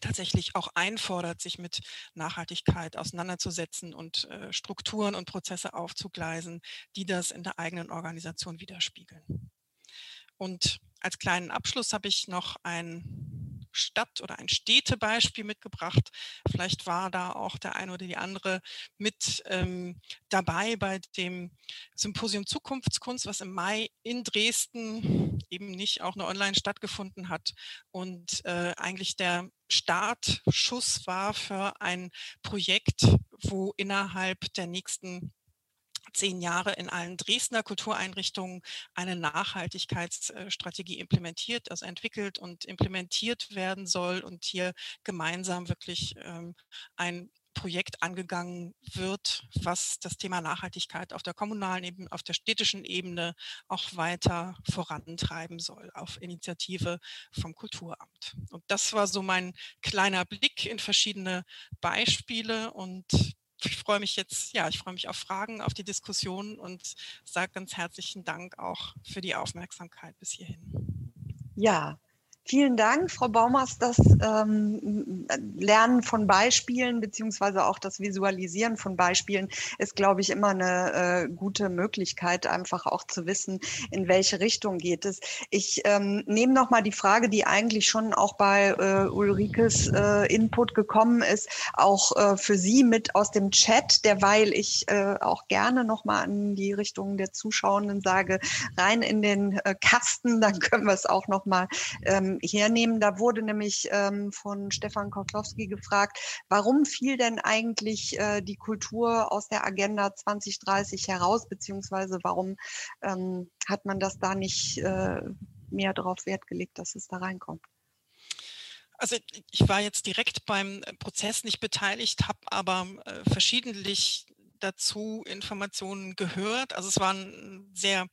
tatsächlich auch einfordert, sich mit Nachhaltigkeit auseinanderzusetzen und äh, Strukturen und Prozesse aufzugleisen, die das in der eigenen Organisation widerspiegeln. Und als kleinen Abschluss habe ich noch ein Stadt- oder ein Städtebeispiel mitgebracht. Vielleicht war da auch der eine oder die andere mit ähm, dabei bei dem Symposium Zukunftskunst, was im Mai in Dresden eben nicht auch nur online stattgefunden hat und äh, eigentlich der Startschuss war für ein Projekt, wo innerhalb der nächsten zehn Jahre in allen Dresdner Kultureinrichtungen eine Nachhaltigkeitsstrategie implementiert, also entwickelt und implementiert werden soll und hier gemeinsam wirklich ähm, ein Projekt angegangen wird, was das Thema Nachhaltigkeit auf der kommunalen Ebene, auf der städtischen Ebene auch weiter vorantreiben soll, auf Initiative vom Kulturamt. Und das war so mein kleiner Blick in verschiedene Beispiele und ich freue mich jetzt, ja, ich freue mich auf Fragen, auf die Diskussion und sage ganz herzlichen Dank auch für die Aufmerksamkeit bis hierhin. Ja, Vielen Dank, Frau Baumers. Das ähm, Lernen von Beispielen beziehungsweise auch das Visualisieren von Beispielen ist, glaube ich, immer eine äh, gute Möglichkeit, einfach auch zu wissen, in welche Richtung geht es. Ich ähm, nehme noch mal die Frage, die eigentlich schon auch bei äh, Ulrikes äh, Input gekommen ist, auch äh, für Sie mit aus dem Chat, derweil ich äh, auch gerne noch mal an die Richtung der Zuschauenden sage, rein in den äh, Kasten, dann können wir es auch noch mal ähm, hernehmen. Da wurde nämlich ähm, von Stefan Kotlowski gefragt, warum fiel denn eigentlich äh, die Kultur aus der Agenda 2030 heraus, beziehungsweise warum ähm, hat man das da nicht äh, mehr darauf Wert gelegt, dass es da reinkommt? Also ich war jetzt direkt beim Prozess nicht beteiligt, habe aber äh, verschiedentlich dazu Informationen gehört. Also es war ein sehr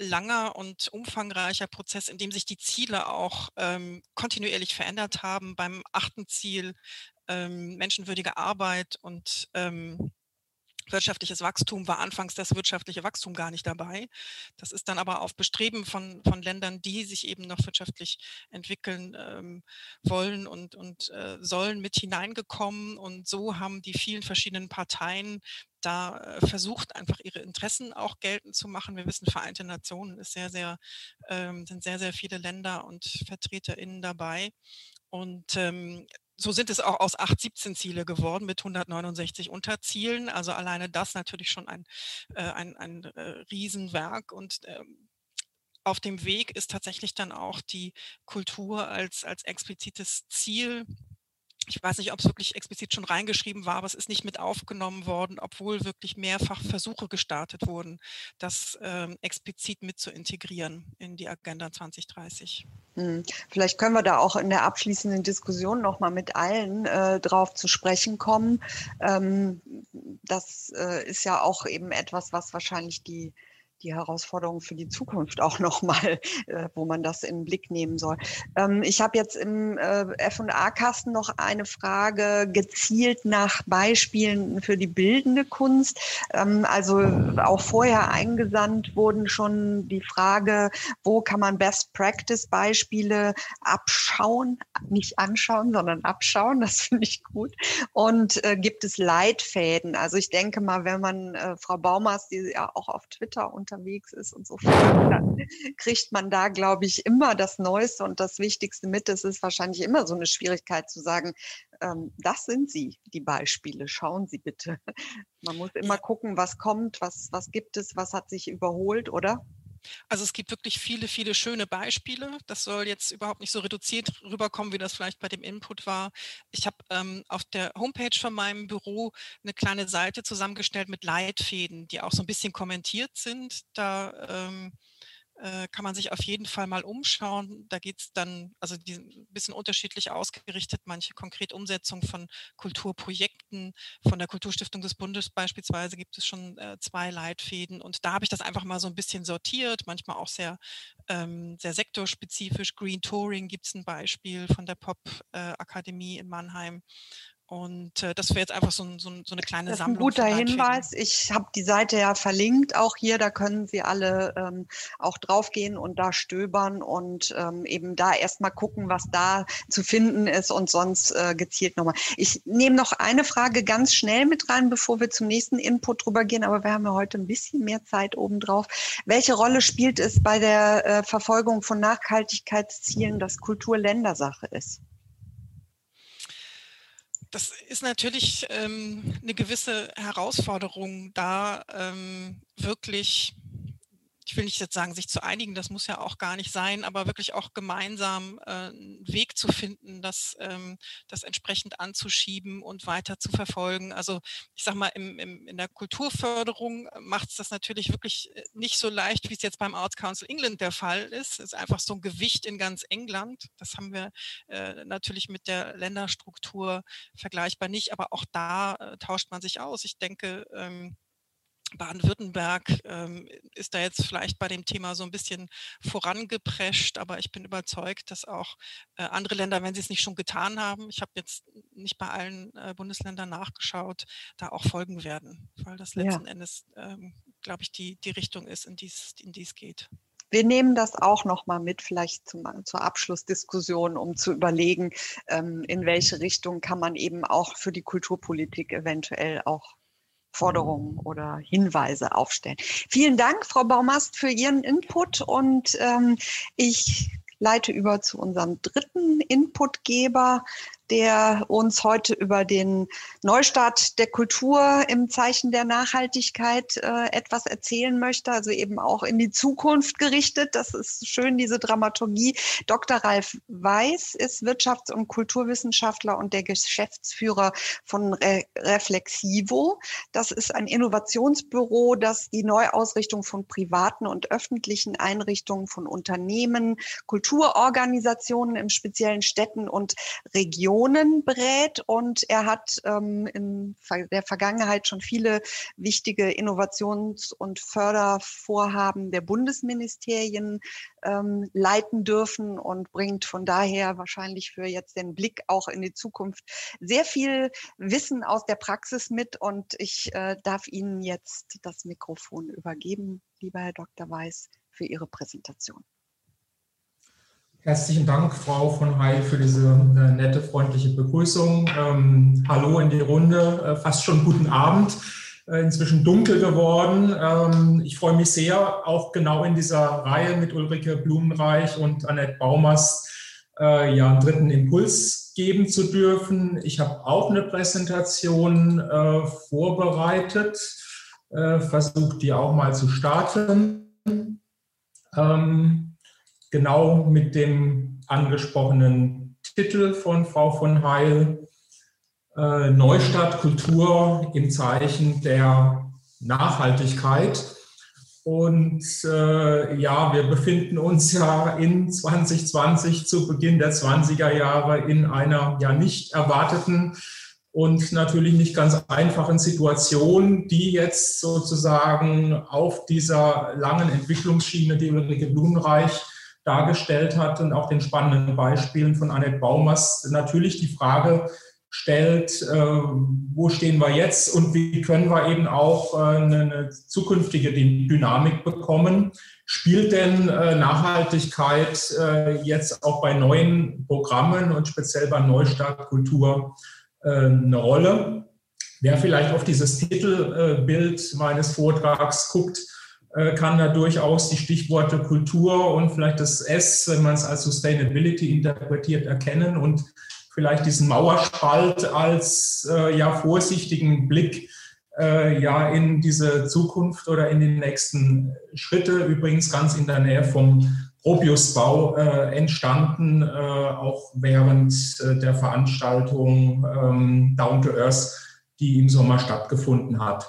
langer und umfangreicher Prozess, in dem sich die Ziele auch ähm, kontinuierlich verändert haben. Beim achten Ziel ähm, menschenwürdige Arbeit und ähm, wirtschaftliches Wachstum war anfangs das wirtschaftliche Wachstum gar nicht dabei. Das ist dann aber auf Bestreben von, von Ländern, die sich eben noch wirtschaftlich entwickeln ähm, wollen und, und äh, sollen mit hineingekommen. Und so haben die vielen verschiedenen Parteien da äh, versucht, einfach ihre Interessen auch geltend zu machen. Wir wissen, Vereinte Nationen ist sehr, sehr, ähm, sind sehr, sehr viele Länder und VertreterInnen dabei. Und ähm, so sind es auch aus 8 17 Ziele geworden mit 169 Unterzielen. Also alleine das natürlich schon ein, äh, ein, ein äh, Riesenwerk. Und ähm, auf dem Weg ist tatsächlich dann auch die Kultur als, als explizites Ziel ich weiß nicht, ob es wirklich explizit schon reingeschrieben war, aber es ist nicht mit aufgenommen worden, obwohl wirklich mehrfach Versuche gestartet wurden, das ähm, explizit mit zu integrieren in die Agenda 2030. Hm. Vielleicht können wir da auch in der abschließenden Diskussion noch mal mit allen äh, drauf zu sprechen kommen. Ähm, das äh, ist ja auch eben etwas, was wahrscheinlich die die Herausforderung für die Zukunft auch nochmal, äh, wo man das in den Blick nehmen soll. Ähm, ich habe jetzt im äh, F&A-Kasten noch eine Frage gezielt nach Beispielen für die bildende Kunst. Ähm, also auch vorher eingesandt wurden schon die Frage, wo kann man Best-Practice-Beispiele abschauen, nicht anschauen, sondern abschauen. Das finde ich gut. Und äh, gibt es Leitfäden? Also ich denke mal, wenn man äh, Frau Baumers, die ja auch auf Twitter und unterwegs ist und so dann kriegt man da, glaube ich, immer das Neueste und das Wichtigste mit. Es ist wahrscheinlich immer so eine Schwierigkeit zu sagen, ähm, das sind sie, die Beispiele. Schauen Sie bitte. Man muss immer gucken, was kommt, was, was gibt es, was hat sich überholt, oder? Also es gibt wirklich viele, viele schöne Beispiele. Das soll jetzt überhaupt nicht so reduziert rüberkommen, wie das vielleicht bei dem Input war. Ich habe ähm, auf der Homepage von meinem Büro eine kleine Seite zusammengestellt mit Leitfäden, die auch so ein bisschen kommentiert sind. Da ähm, äh, kann man sich auf jeden Fall mal umschauen. Da geht es dann, also die ein bisschen unterschiedlich ausgerichtet, manche konkret Umsetzung von Kulturprojekten. Von der Kulturstiftung des Bundes beispielsweise gibt es schon äh, zwei Leitfäden und da habe ich das einfach mal so ein bisschen sortiert, manchmal auch sehr, ähm, sehr sektorspezifisch. Green Touring gibt es ein Beispiel von der Pop-Akademie äh, in Mannheim. Und äh, das wäre jetzt einfach so, so, so, eine kleine das Sammlung. Ein guter Hinweis. Ich habe die Seite ja verlinkt, auch hier. Da können Sie alle ähm, auch draufgehen und da stöbern und ähm, eben da erstmal gucken, was da zu finden ist und sonst äh, gezielt nochmal. Ich nehme noch eine Frage ganz schnell mit rein, bevor wir zum nächsten Input drüber gehen. Aber wir haben ja heute ein bisschen mehr Zeit obendrauf. Welche Rolle spielt es bei der äh, Verfolgung von Nachhaltigkeitszielen, dass Kultur Ländersache ist? Das ist natürlich ähm, eine gewisse Herausforderung, da ähm, wirklich ich will nicht jetzt sagen, sich zu einigen, das muss ja auch gar nicht sein, aber wirklich auch gemeinsam äh, einen Weg zu finden, das, ähm, das entsprechend anzuschieben und weiter zu verfolgen. Also ich sage mal, im, im, in der Kulturförderung macht es das natürlich wirklich äh, nicht so leicht, wie es jetzt beim Arts Council England der Fall ist. Es ist einfach so ein Gewicht in ganz England. Das haben wir äh, natürlich mit der Länderstruktur vergleichbar nicht, aber auch da äh, tauscht man sich aus. Ich denke, ähm, Baden-Württemberg ähm, ist da jetzt vielleicht bei dem Thema so ein bisschen vorangeprescht, aber ich bin überzeugt, dass auch äh, andere Länder, wenn sie es nicht schon getan haben, ich habe jetzt nicht bei allen äh, Bundesländern nachgeschaut, da auch folgen werden, weil das letzten ja. Endes, ähm, glaube ich, die, die Richtung ist, in die es geht. Wir nehmen das auch nochmal mit, vielleicht zum, zur Abschlussdiskussion, um zu überlegen, ähm, in welche Richtung kann man eben auch für die Kulturpolitik eventuell auch Forderungen oder Hinweise aufstellen. Vielen Dank, Frau Baumast, für Ihren Input und ähm, ich leite über zu unserem dritten Inputgeber, der uns heute über den Neustart der Kultur im Zeichen der Nachhaltigkeit äh, etwas erzählen möchte, also eben auch in die Zukunft gerichtet. Das ist schön, diese Dramaturgie. Dr. Ralf Weiß ist Wirtschafts- und Kulturwissenschaftler und der Geschäftsführer von Re Reflexivo. Das ist ein Innovationsbüro, das die Neuausrichtung von privaten und öffentlichen Einrichtungen von Unternehmen, Kulturorganisationen im speziellen Städten und Regionen Regionen berät und er hat ähm, in der Vergangenheit schon viele wichtige Innovations- und Fördervorhaben der Bundesministerien ähm, leiten dürfen und bringt von daher wahrscheinlich für jetzt den Blick auch in die Zukunft sehr viel Wissen aus der Praxis mit und ich äh, darf Ihnen jetzt das Mikrofon übergeben, lieber Herr Dr. Weiß, für Ihre Präsentation. Herzlichen Dank, Frau von Heil, für diese äh, nette, freundliche Begrüßung. Ähm, hallo in die Runde, äh, fast schon guten Abend. Äh, inzwischen dunkel geworden. Ähm, ich freue mich sehr, auch genau in dieser Reihe mit Ulrike Blumenreich und Annette Baumast äh, ja einen dritten Impuls geben zu dürfen. Ich habe auch eine Präsentation äh, vorbereitet, äh, versucht die auch mal zu starten. Ähm, genau mit dem angesprochenen Titel von Frau von Heil, äh, Neustadt Kultur im Zeichen der Nachhaltigkeit. Und äh, ja, wir befinden uns ja in 2020 zu Beginn der 20er Jahre in einer ja nicht erwarteten und natürlich nicht ganz einfachen Situation, die jetzt sozusagen auf dieser langen Entwicklungsschiene, die Ulrike Blumenreich dargestellt hat und auch den spannenden Beispielen von Annette Baumers natürlich die Frage stellt, äh, wo stehen wir jetzt und wie können wir eben auch äh, eine, zukünftige Dynamik bekommen. Spielt denn äh, Nachhaltigkeit jetzt auch bei neuen Programmen und speziell bei Neustart Kultur eine Rolle? Wer vielleicht auf dieses Titelbild meines Vortrags guckt, kann da durchaus die Stichworte Kultur und vielleicht das S, wenn man es als Sustainability interpretiert, erkennen und vielleicht diesen Mauerspalt als äh, ja vorsichtigen Blick äh, ja in diese Zukunft oder in die nächsten Schritte, übrigens ganz in der Nähe vom Probiusbau äh, entstanden, äh, auch während äh, der Veranstaltung ähm, Down to Earth, die im Sommer stattgefunden hat.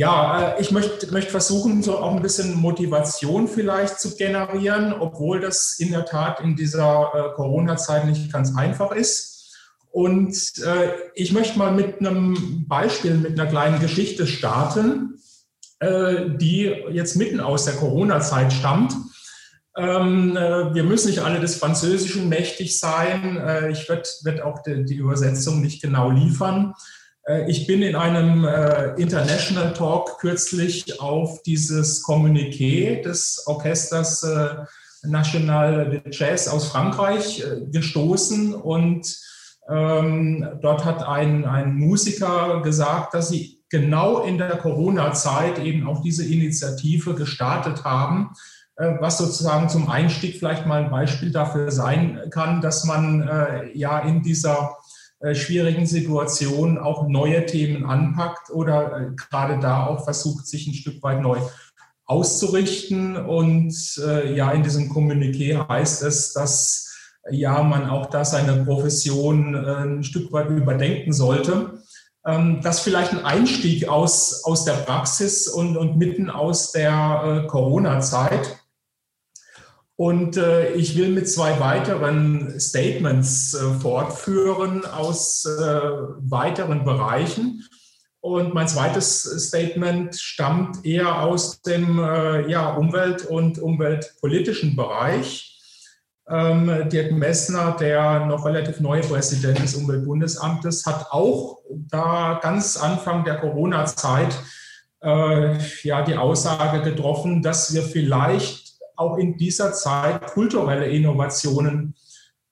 Ja, äh, ich möchte, möchte versuchen, so auch ein bisschen Motivation vielleicht zu generieren, obwohl das in der Tat in dieser äh, Corona-Zeit nicht ganz einfach ist. Und äh, ich möchte mal mit einem Beispiel, mit einer kleinen Geschichte starten, die jetzt mitten aus der Corona-Zeit stammt. Ähm, wir müssen nicht alle des Französischen mächtig sein. ich werde werd auch die Übersetzung nicht genau liefern. Äh, ich bin in einem äh, International Talk kürzlich auf dieses Kommuniqué des Orchesters äh, National de Jazz aus Frankreich gestoßen und ähm, dort hat ein, ein Musiker gesagt, dass sie genau in der Corona-Zeit eben auch diese Initiative gestartet haben, was sozusagen zum Einstieg vielleicht mal ein Beispiel dafür sein kann, dass man ja in dieser schwierigen Situationen auch neue Themen anpackt oder äh, gerade da auch versucht, sich ein Stück weit neu auszurichten. Und äh, ja, in diesem Kommuniqué heißt es, dass ja man auch da seine Profession äh, ein Stück weit überdenken sollte. Ähm, das vielleicht ein Einstieg aus, aus der Praxis und, und mitten aus der äh, Corona-Zeit. Und äh, ich will mit zwei weiteren Statements äh, fortführen aus äh, weiteren Bereichen. Und mein zweites Statement stammt eher aus dem äh, ja, Umwelt- und umweltpolitischen Bereich. Ähm, Dirk Messner, der noch relativ neue Präsident des Umweltbundesamtes, hat auch da ganz Anfang der Corona-Zeit äh, ja die Aussage getroffen, dass wir vielleicht auch in dieser Zeit kulturelle Innovationen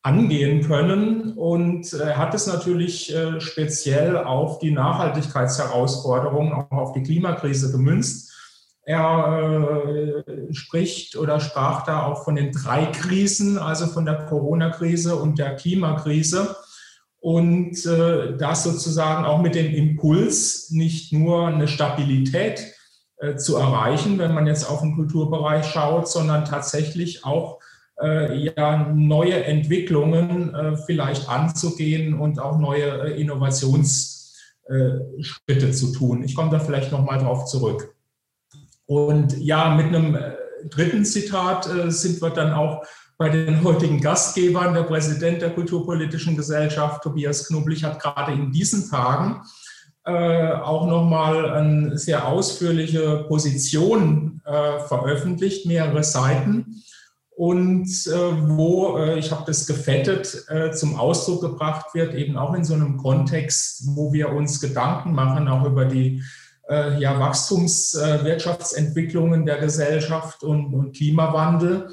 angehen können. Und er hat es natürlich äh, speziell auf die Nachhaltigkeitsherausforderungen, auch auf die Klimakrise gemünzt. Er äh, spricht oder sprach da auch von den drei Krisen, also von der Corona-Krise und der Klimakrise. Und äh, das sozusagen auch mit dem Impuls, nicht nur eine Stabilität zu erreichen, wenn man jetzt auf den Kulturbereich schaut, sondern tatsächlich auch äh, ja, neue Entwicklungen äh, vielleicht anzugehen und auch neue äh, Innovationsschritte zu tun. Ich komme da vielleicht nochmal drauf zurück. Und ja, mit einem dritten Zitat sind wir dann auch bei den heutigen Gastgebern. Der Präsident der Kulturpolitischen Gesellschaft, Tobias Knublich, hat gerade in diesen Tagen äh, auch nochmal eine sehr ausführliche Position äh, veröffentlicht, mehrere Seiten, und äh, wo, äh, ich habe das gefettet, äh, zum Ausdruck gebracht wird, eben auch in so einem Kontext, wo wir uns Gedanken machen, auch über die ja, Wachstumswirtschaftsentwicklungen der Gesellschaft und, und Klimawandel,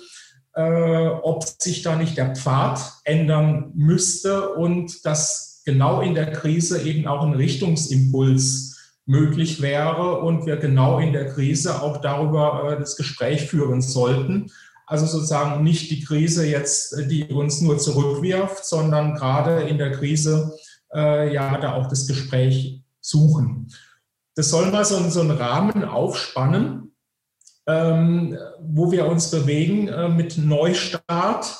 ob sich da nicht der Pfad ändern müsste und dass genau in der Krise eben auch ein Richtungsimpuls möglich wäre und wir genau in der Krise auch darüber äh, das Gespräch führen sollten also sozusagen nicht die Krise jetzt, äh, die uns nur zurückwirft, sondern gerade in der Krise äh, ja da auch das Gespräch suchen. Das soll mal so, so einen Rahmen aufspannen, ähm, wo wir uns bewegen äh, mit Neustart.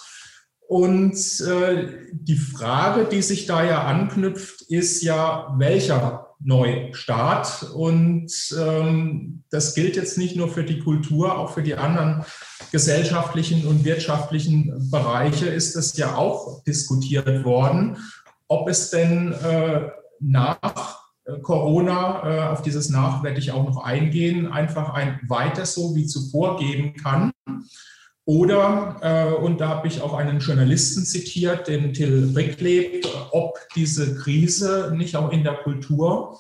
Und äh, die Frage, die sich da ja anknüpft, ist ja, welcher Neustart? Und ähm, das gilt jetzt nicht nur für die Kultur, auch für die anderen gesellschaftlichen und wirtschaftlichen Bereiche ist es ja auch diskutiert worden, ob es denn äh, nach äh, Corona, äh, auf dieses nach werde ich auch noch eingehen, einfach ein weiter so wie zuvor geben kann. Oder, äh, und da habe ich auch einen Journalisten zitiert, den Till Brickleb, ob diese Krise nicht auch in der Kultur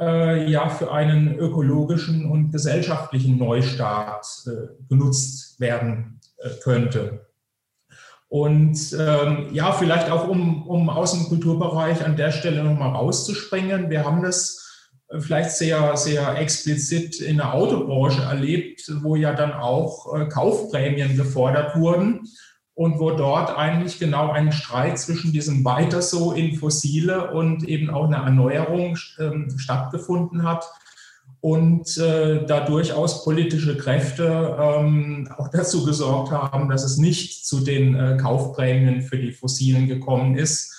äh, ja für einen ökologischen und gesellschaftlichen Neustart äh, genutzt werden äh, könnte. Und ähm, ja, vielleicht auch um, um aus dem Kulturbereich an der Stelle nochmal rauszuspringen. Wir haben das vielleicht sehr, sehr explizit in der Autobranche erlebt, wo ja dann auch äh, Kaufprämien gefordert wurden und wo dort eigentlich genau ein Streit zwischen diesem Weiter so in Fossile und eben auch eine Erneuerung ähm, stattgefunden hat und äh, da durchaus politische Kräfte ähm, auch dazu gesorgt haben, dass es nicht zu den äh, Kaufprämien für die Fossilen gekommen ist.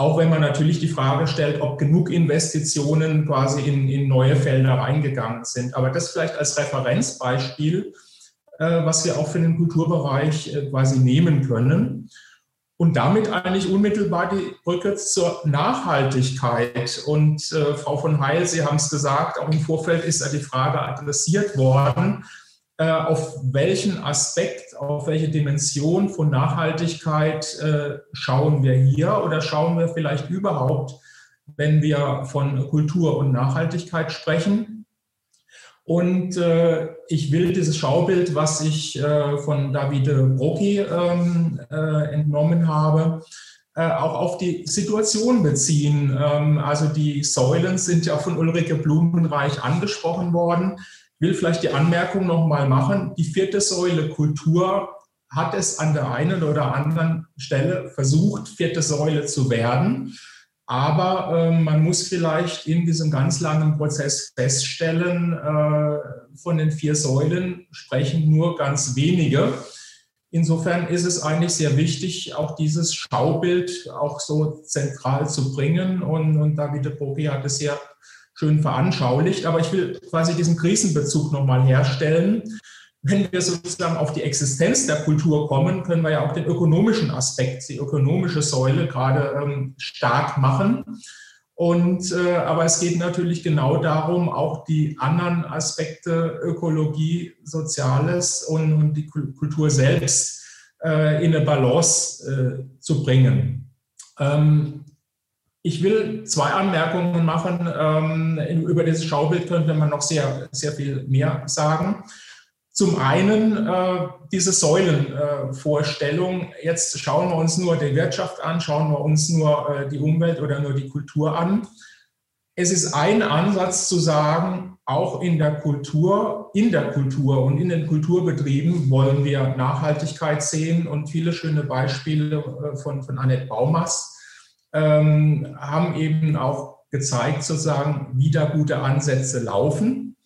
Auch wenn man natürlich die Frage stellt, ob genug Investitionen quasi in, in neue Felder reingegangen sind. Aber das vielleicht als Referenzbeispiel äh, was wir auch für den Kulturbereich äh, quasi nehmen können. Und damit eigentlich unmittelbar die Brücke zur Nachhaltigkeit. Und äh, Frau von Heil, Sie haben es gesagt, auch im Vorfeld ist ja die Frage adressiert worden, äh, auf welchen Aspekt, auf welche Dimension von Nachhaltigkeit äh, schauen wir hier oder schauen wir vielleicht überhaupt, wenn wir von Kultur und Nachhaltigkeit sprechen. Und äh, ich will dieses Schaubild, was ich äh, von Davide Brocchi ähm, äh, entnommen habe, äh, auch auf die Situation beziehen. Ähm, also die Säulen sind ja von Ulrike Blumenreich angesprochen worden. Will vielleicht die Anmerkung nochmal machen. Die vierte Säule Kultur hat es an der einen oder anderen Stelle versucht, vierte Säule zu werden. Aber äh, man muss vielleicht in diesem ganz langen Prozess feststellen, äh, von den vier Säulen sprechen nur ganz wenige. Insofern ist es eigentlich sehr wichtig, auch dieses Schaubild auch so zentral zu bringen. Und, und Davide Bogi hat es sehr schön veranschaulicht. Aber ich will quasi diesen Krisenbezug nochmal herstellen wenn wir sozusagen auf die Existenz der Kultur kommen, können wir ja auch den ökonomischen Aspekt, die ökonomische Säule gerade ähm, stark machen. Und, äh, aber es geht natürlich genau darum, auch die anderen Aspekte Ökologie, Soziales und, und die Kultur selbst äh, in eine Balance äh, zu bringen. Ähm, ich will zwei Anmerkungen machen. Ähm, über dieses Schaubild könnte man noch sehr, sehr viel mehr sagen. Zum einen äh, diese Säulenvorstellung. Äh, Jetzt schauen wir uns nur die Wirtschaft an, schauen wir uns nur äh, die Umwelt oder nur die Kultur an. Es ist ein Ansatz zu sagen, auch in der Kultur, in der Kultur und in den Kulturbetrieben wollen wir Nachhaltigkeit sehen und viele schöne Beispiele äh, von, von Annette Baumers ähm, haben eben auch gezeigt, sozusagen, wie da gute Ansätze laufen.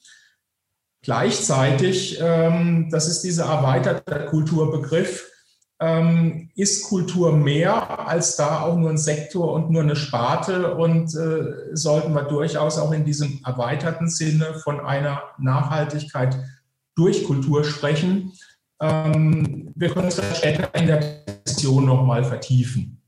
Gleichzeitig, ähm, das ist dieser erweiterte Kulturbegriff, ähm, ist Kultur mehr als da auch nur ein Sektor und nur eine Sparte und äh, sollten wir durchaus auch in diesem erweiterten Sinne von einer Nachhaltigkeit durch Kultur sprechen. Ähm, wir können es später in der Diskussion nochmal vertiefen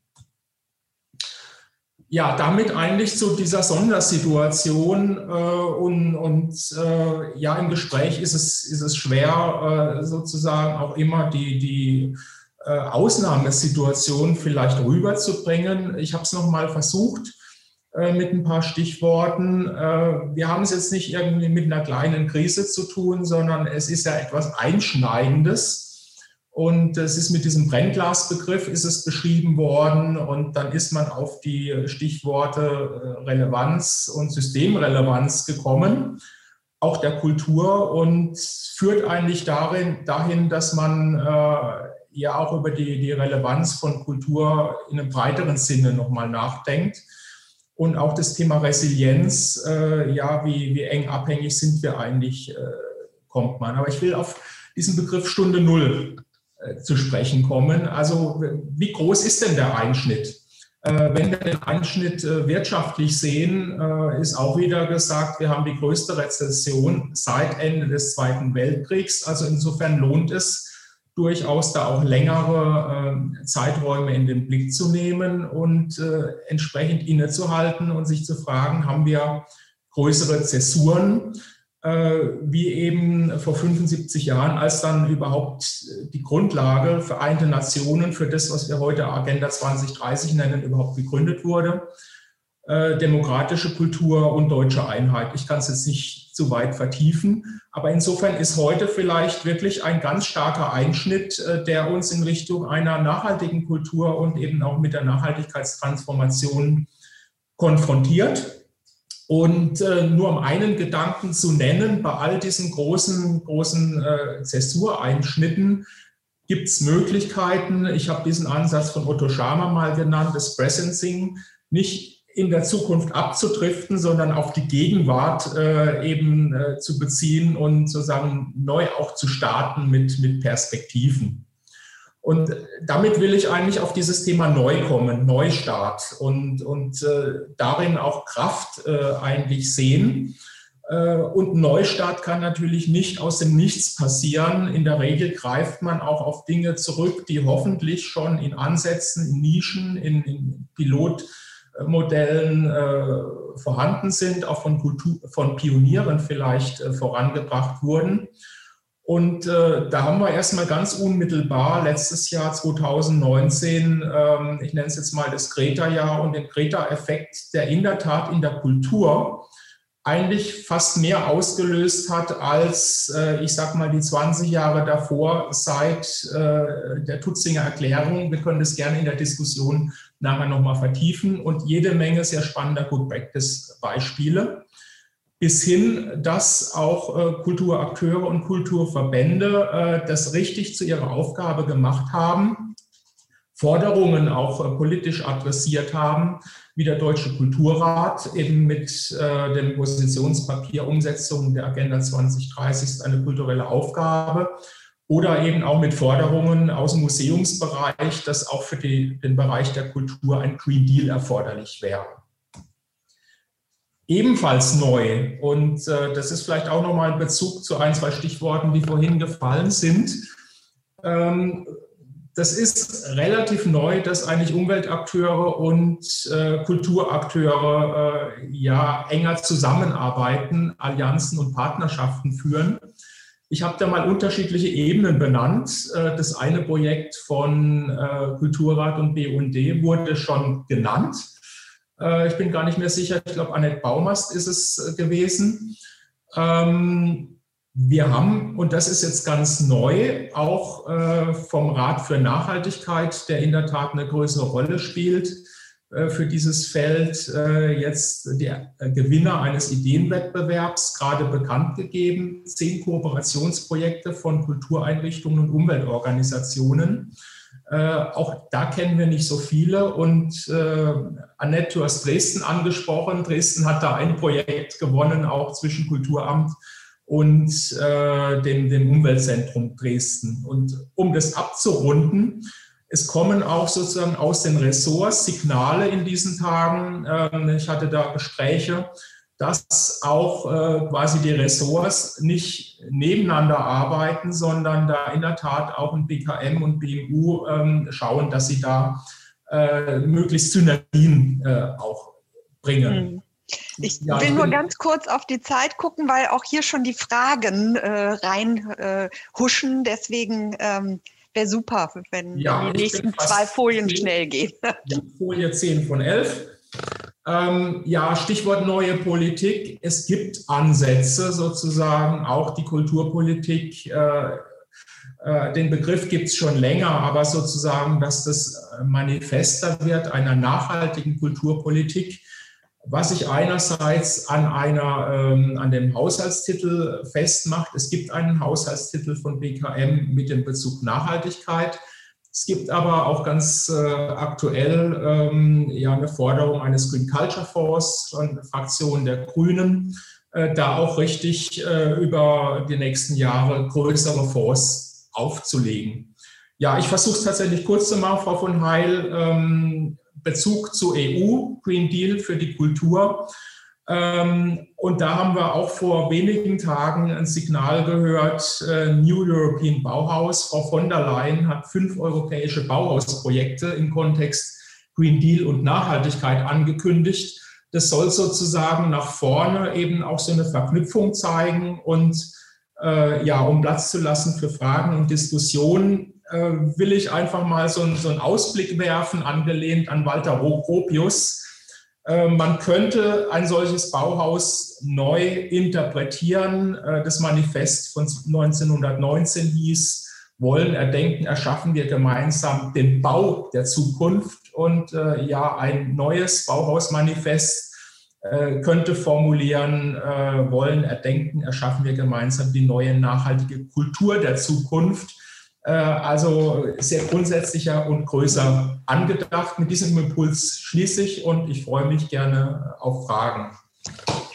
ja, damit eigentlich zu dieser Sondersituation äh, und, und äh, ja, im Gespräch ist es, ist es schwer, äh, sozusagen auch immer die, die äh, Ausnahmesituation vielleicht rüberzubringen. Ich habe es nochmal versucht äh, mit ein paar Stichworten. Äh, wir haben es jetzt nicht irgendwie mit einer kleinen Krise zu tun, sondern es ist ja etwas Einschneidendes und es ist mit diesem Brennglasbegriff ist es beschrieben worden und dann ist man auf die Stichworte äh, Relevanz und Systemrelevanz gekommen, auch der Kultur und führt eigentlich darin, dahin, dass man äh, ja auch über die, die Relevanz von Kultur in einem breiteren Sinne nochmal nachdenkt. Und auch das Thema Resilienz, äh, ja, wie, wie eng abhängig sind wir eigentlich, äh, kommt man. Aber ich will auf diesen Begriff Stunde Null zu sprechen kommen. Also wie groß ist denn der Einschnitt? Äh, wenn wir den Einschnitt äh, wirtschaftlich sehen, ist auch wieder gesagt, wir haben die größte Rezession seit Ende des Zweiten Weltkriegs. Also insofern lohnt es durchaus da auch längere Zeiträume in den Blick zu nehmen und entsprechend innezuhalten und sich zu fragen, haben wir größere Zäsuren? Äh, wie eben vor 75 Jahren, als dann überhaupt die Grundlage Vereinte Nationen für das, was wir heute Agenda 2030 nennen, überhaupt gegründet wurde. Äh, demokratische Kultur und deutsche Einheit. Ich kann es jetzt nicht zu weit vertiefen, aber insofern ist heute vielleicht wirklich ein ganz starker Einschnitt, äh, der uns in Richtung einer nachhaltigen Kultur und eben auch mit der Nachhaltigkeitstransformation konfrontiert. Und äh, nur um einen Gedanken zu nennen, bei all diesen großen, großen äh, Zäsureinschnitten gibt es Möglichkeiten, ich habe diesen Ansatz von Otto Schama mal genannt, das Presencing, nicht in der Zukunft abzudriften, sondern auf die Gegenwart äh, eben äh, zu beziehen und sozusagen neu auch zu starten mit, mit Perspektiven. Und damit will ich eigentlich auf dieses Thema neu kommen, Neustart und, und äh, darin auch Kraft äh, eigentlich sehen. Äh, und Neustart kann natürlich nicht aus dem Nichts passieren. In der Regel greift man auch auf Dinge zurück, die hoffentlich schon in Ansätzen, in Nischen, in, in Pilotmodellen äh, vorhanden sind, auch von, Kultur, von Pionieren vielleicht äh, vorangebracht wurden. Und äh, da haben wir erstmal ganz unmittelbar letztes Jahr 2019, ähm, ich nenne es jetzt mal das Greta-Jahr und den Greta-Effekt, der in der Tat in der Kultur eigentlich fast mehr ausgelöst hat als, äh, ich sag mal, die 20 Jahre davor seit äh, der Tutzinger Erklärung. Wir können das gerne in der Diskussion nachher nochmal vertiefen und jede Menge sehr spannender Good Practice-Beispiele bis hin, dass auch äh, Kulturakteure und Kulturverbände äh, das richtig zu ihrer Aufgabe gemacht haben, Forderungen auch äh, politisch adressiert haben, wie der Deutsche Kulturrat eben mit äh, dem Positionspapier Umsetzung der Agenda 2030 ist eine kulturelle Aufgabe oder eben auch mit Forderungen aus dem Museumsbereich, dass auch für die, den Bereich der Kultur ein Green Deal erforderlich wäre ebenfalls neu. Und äh, das ist vielleicht auch nochmal ein Bezug zu ein, zwei Stichworten, die vorhin gefallen sind. Ähm, das ist relativ neu, dass eigentlich Umweltakteure und äh, Kulturakteure äh, ja enger zusammenarbeiten, Allianzen und Partnerschaften führen. Ich habe da mal unterschiedliche Ebenen benannt. Äh, das eine Projekt von äh, Kulturrat und BUND wurde schon genannt. Äh, ich bin gar nicht mehr sicher, ich glaube, Annette Baumast ist es gewesen. Ähm, wir haben, und das ist jetzt ganz neu, auch äh, vom Rat für Nachhaltigkeit, der in der Tat eine größere Rolle spielt, äh, für dieses Feld äh, jetzt der Gewinner eines Ideenwettbewerbs gerade bekannt gegeben. Zehn Kooperationsprojekte von Kultureinrichtungen und Umweltorganisationen. Äh, auch da kennen wir nicht so viele. Und äh, Annette, du hast Dresden angesprochen. Dresden hat da ein Projekt gewonnen, auch zwischen Kulturamt und äh, dem, dem Umweltzentrum Dresden. Und um das abzurunden, es kommen auch sozusagen aus den Ressorts Signale in diesen Tagen. Ähm, ich hatte da Gespräche, dass auch äh, quasi die Ressorts nicht nebeneinander arbeiten, sondern da in der Tat auch ein BKM und BMU ähm, schauen, dass sie da äh, möglichst Synergien äh, auch bringen. Mhm. Ich ja, will nur ganz kurz auf die Zeit gucken, weil auch hier schon die Fragen äh, rein äh. Deswegen ähm, wäre super, wenn ja, die nächsten zwei Folien 10, schnell gehen. Folie 10 von 11. Ähm, ja, Stichwort neue Politik. Es gibt Ansätze sozusagen, auch die Kulturpolitik. Äh, äh den Begriff gibt es schon länger, aber sozusagen, dass das manifester wird einer nachhaltigen Kulturpolitik was sich einerseits an einer, ähm, an dem Haushaltstitel festmacht. Es gibt einen Haushaltstitel von BKM mit dem Bezug Nachhaltigkeit. Es gibt aber auch ganz äh, aktuell ähm, ja eine Forderung eines Green Culture Fonds von der Fraktion der Grünen, äh, da auch richtig äh, über die nächsten Jahre größere Fonds aufzulegen. Ja, ich versuche es tatsächlich kurz zu machen, Frau von Heil. Ähm, Bezug zur EU, Green Deal für die Kultur. Ähm, und da haben wir auch vor wenigen Tagen ein Signal gehört, äh, New European Bauhaus. Frau von der Leyen hat fünf europäische Bauhausprojekte im Kontext Green Deal und Nachhaltigkeit angekündigt. Das soll sozusagen nach vorne eben auch so eine Verknüpfung zeigen und äh, ja, um Platz zu lassen für Fragen und Diskussionen äh, will ich einfach mal so, so, einen Ausblick werfen, angelehnt an Walter Gropius. Äh, man könnte ein solches Bauhaus neu interpretieren. Äh, das Manifest von 1919 hieß, wollen, erdenken, erschaffen wir gemeinsam den Bau der Zukunft. Und äh, ja, ein neues Bauhausmanifest äh, könnte formulieren, äh, wollen, erdenken, erschaffen wir gemeinsam die neue nachhaltige Kultur der Zukunft. Äh, also sehr grundsätzlicher und größer angedacht. Mit diesem Impuls schließe ich und ich freue mich gerne auf Fragen.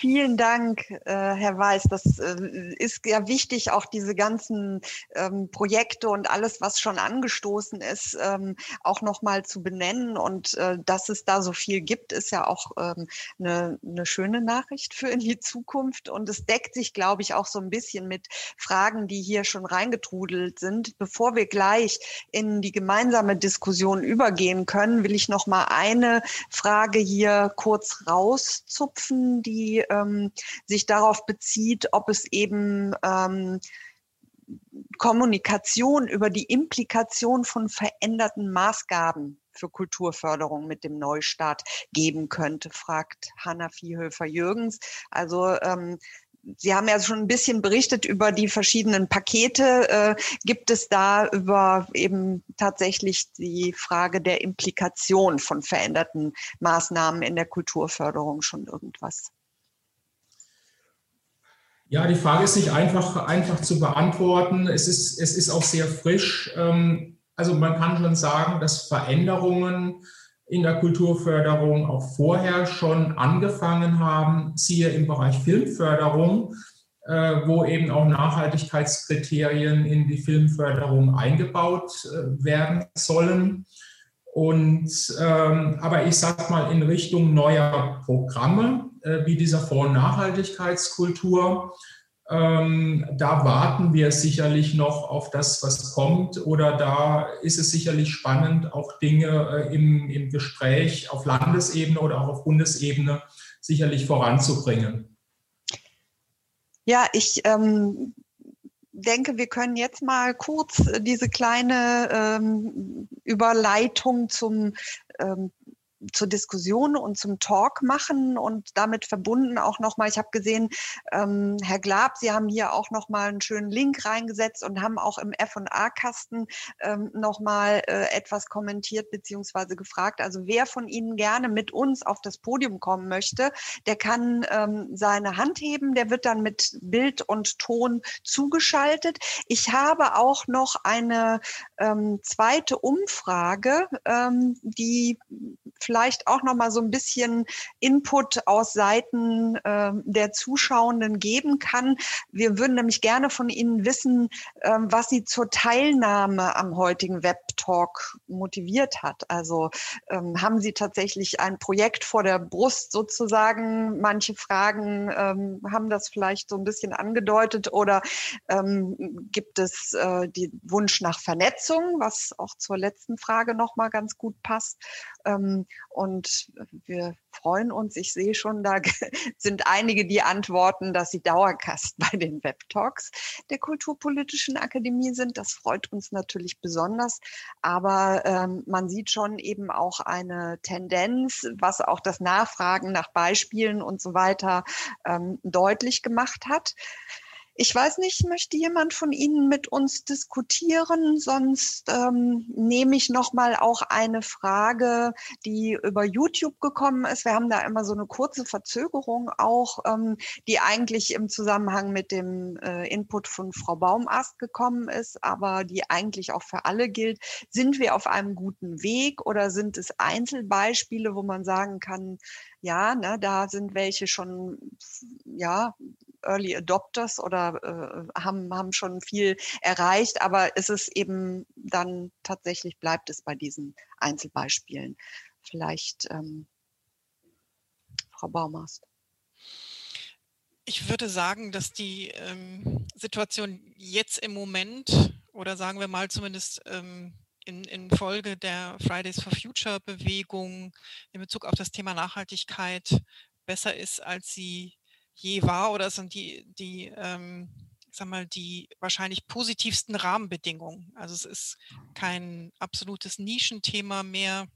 Vielen Dank, äh, Herr Weiß. Das äh, ist ja wichtig, auch diese ganzen ähm, Projekte und alles, was schon angestoßen ist, ähm, auch nochmal zu benennen. Und äh, dass es da so viel gibt, ist ja auch ähm, eine, eine schöne Nachricht für in die Zukunft. Und es deckt sich, glaube ich, auch so ein bisschen mit Fragen, die hier schon reingetrudelt sind. Bevor wir gleich in die gemeinsame Diskussion übergehen können, will ich noch mal eine Frage hier kurz rauszupfen, die ähm, sich darauf bezieht, ob es eben ähm, Kommunikation über die Implikation von veränderten Maßgaben für Kulturförderung mit dem Neustart geben könnte, fragt Hanna Viehhöfer-Jürgens. Also ähm, Sie haben ja schon ein bisschen berichtet über die verschiedenen Pakete. Äh, gibt es da über eben tatsächlich die Frage der Implikation von veränderten Maßnahmen in der Kulturförderung schon irgendwas? Ja, die Frage ist nicht einfach, einfach zu beantworten. Es ist, es ist auch sehr frisch. Ähm, also man kann schon sagen, dass Veränderungen in der Kulturförderung auch vorher schon angefangen haben, siehe im Bereich Filmförderung, äh, wo eben auch Nachhaltigkeitskriterien in die Filmförderung eingebaut äh, werden sollen. Und ähm, aber ich sage mal in Richtung neuer Programme, äh, wie dieser Fonds Nachhaltigkeitskultur, Ähm, da warten wir sicherlich noch auf das, was kommt. Oder da ist es sicherlich spannend, auch Dinge äh, im, im Gespräch auf Landesebene oder auch auf Bundesebene sicherlich voranzubringen. Ja, ich ähm, denke, wir können jetzt mal kurz diese kleine ähm, Überleitung zum ähm, zur Diskussion und zum Talk machen und damit verbunden auch nochmal, ich habe gesehen, ähm, Herr Glab, Sie haben hier auch nochmal einen schönen Link reingesetzt und haben auch im F&A-Kasten ähm, nochmal äh, etwas kommentiert beziehungsweise gefragt. Also wer von Ihnen gerne mit uns auf das Podium kommen möchte, der kann ähm, seine Hand heben, der wird dann mit Bild und Ton zugeschaltet. Ich habe auch noch eine ähm, zweite Umfrage, ähm, die vielleicht auch noch mal so ein bisschen Input aus Seiten äh, der Zuschauenden geben kann. Wir würden nämlich gerne von Ihnen wissen, äh, was Sie zur Teilnahme am heutigen Web Talk motiviert hat. Also ähm, haben Sie tatsächlich ein Projekt vor der Brust sozusagen? Manche Fragen ähm, haben das vielleicht so ein bisschen angedeutet oder ähm, gibt es äh, den Wunsch nach Vernetzung, was auch zur letzten Frage noch mal ganz gut passt? Und wir freuen uns. Ich sehe schon, da sind einige, die antworten, dass sie Dauergast bei den Web-Talks der Kulturpolitischen Akademie sind. Das freut uns natürlich besonders. Aber ähm, man sieht schon eben auch eine Tendenz, was auch das Nachfragen nach Beispielen und so weiter ähm, deutlich gemacht hat. Ich weiß nicht, möchte jemand von Ihnen mit uns diskutieren? Sonst ähm, nehme ich noch mal auch eine Frage, die über YouTube gekommen ist. Wir haben da immer so eine kurze Verzögerung auch, ähm, die eigentlich im Zusammenhang mit dem äh, Input von Frau Baumast gekommen ist, aber die eigentlich auch für alle gilt. Sind wir auf einem guten Weg oder sind es Einzelbeispiele, wo man sagen kann, ja, ne, da sind welche schon ja Early Adopters oder äh, haben, haben schon viel erreicht, aber ist es eben dann tatsächlich, bleibt es bei diesen Einzelbeispielen. Vielleicht ähm, Frau Baumast. Ich würde sagen, dass die ähm, Situation jetzt im Moment oder sagen wir mal zumindest ähm, in, in Folge der Fridays for Future Bewegung in Bezug auf das Thema Nachhaltigkeit besser ist, als sie je war oder sind die, die ähm, ich sag mal, die wahrscheinlich positivsten Rahmenbedingungen. Also es ist kein absolutes Nischenthema mehr.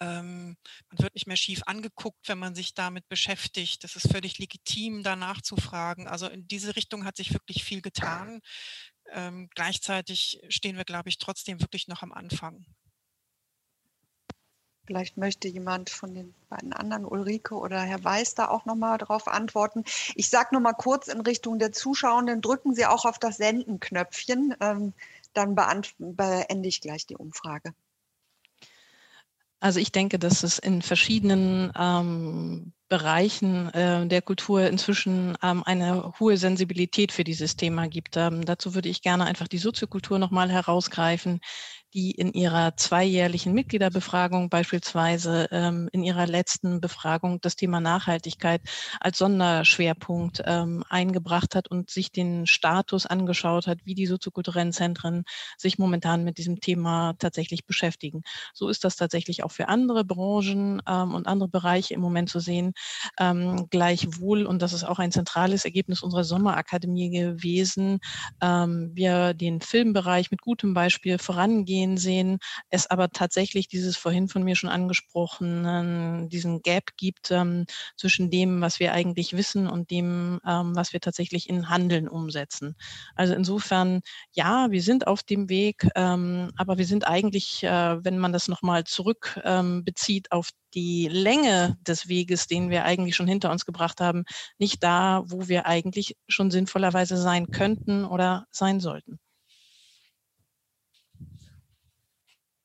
Ähm, man wird nicht mehr schief angeguckt, wenn man sich damit beschäftigt. Das ist völlig legitim, danach zu fragen. Also in diese Richtung hat sich wirklich viel getan. Ähm, gleichzeitig stehen wir, glaube ich, trotzdem wirklich noch am Anfang. Vielleicht möchte jemand von den beiden anderen, Ulrike oder Herr Weiß, da auch nochmal darauf antworten. Ich sage nur mal kurz in Richtung der Zuschauenden, drücken Sie auch auf das Senden-Knöpfchen, ähm, dann beende ich gleich die Umfrage. Also ich denke, dass es in verschiedenen ähm, Bereichen äh, der Kultur inzwischen ähm, eine hohe Sensibilität für dieses Thema gibt. Ähm, dazu würde ich gerne einfach die Soziokultur nochmal herausgreifen, die in ihrer zweijährlichen Mitgliederbefragung beispielsweise ähm, in ihrer letzten Befragung das Thema Nachhaltigkeit als Sonderschwerpunkt ähm, eingebracht hat und sich den Status angeschaut hat, wie die soziokulturellen Zentren sich momentan mit diesem Thema tatsächlich beschäftigen. So ist das tatsächlich auch für andere Branchen ähm, und andere Bereiche im Moment zu sehen. Ähm, gleichwohl, und das ist auch ein zentrales Ergebnis unserer Sommerakademie gewesen, ähm, wir den Filmbereich mit gutem Beispiel vorangehen Spanien sehen, es aber tatsächlich dieses vorhin von mir schon angesprochenen, diesen Gap gibt ähm, zwischen dem, was wir eigentlich wissen und dem, ähm, was wir tatsächlich in Handeln umsetzen. Also insofern, ja, wir sind auf dem Weg, ähm, aber wir sind eigentlich, äh, wenn man das nochmal zurück ähm, bezieht auf die Länge des Weges, den wir eigentlich schon hinter uns gebracht haben, nicht da, wo wir eigentlich schon sinnvollerweise sein könnten oder sein sollten.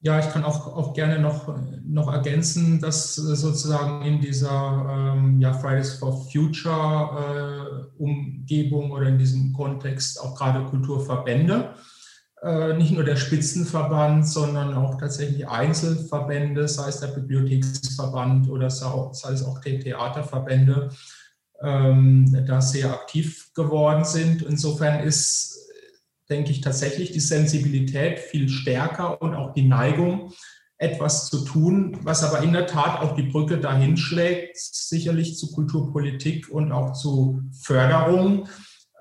Ja, ich kann auch, auch gerne noch, noch ergänzen, dass sozusagen in dieser ähm, ja, Fridays for Future äh, Umgebung oder in diesem Kontext auch gerade Kulturverbände, äh, nicht nur der Spitzenverband, sondern auch tatsächlich Einzelverbände, sei es der Bibliotheksverband oder sei es auch die Theaterverbände, ähm, da sehr aktiv geworden sind. Insofern ist, denke ich, tatsächlich die Sensibilität viel stärker und auch die Neigung, etwas zu tun, was aber in der Tat auch die Brücke dahin schlägt, sicherlich zu Kulturpolitik und auch zu Förderung.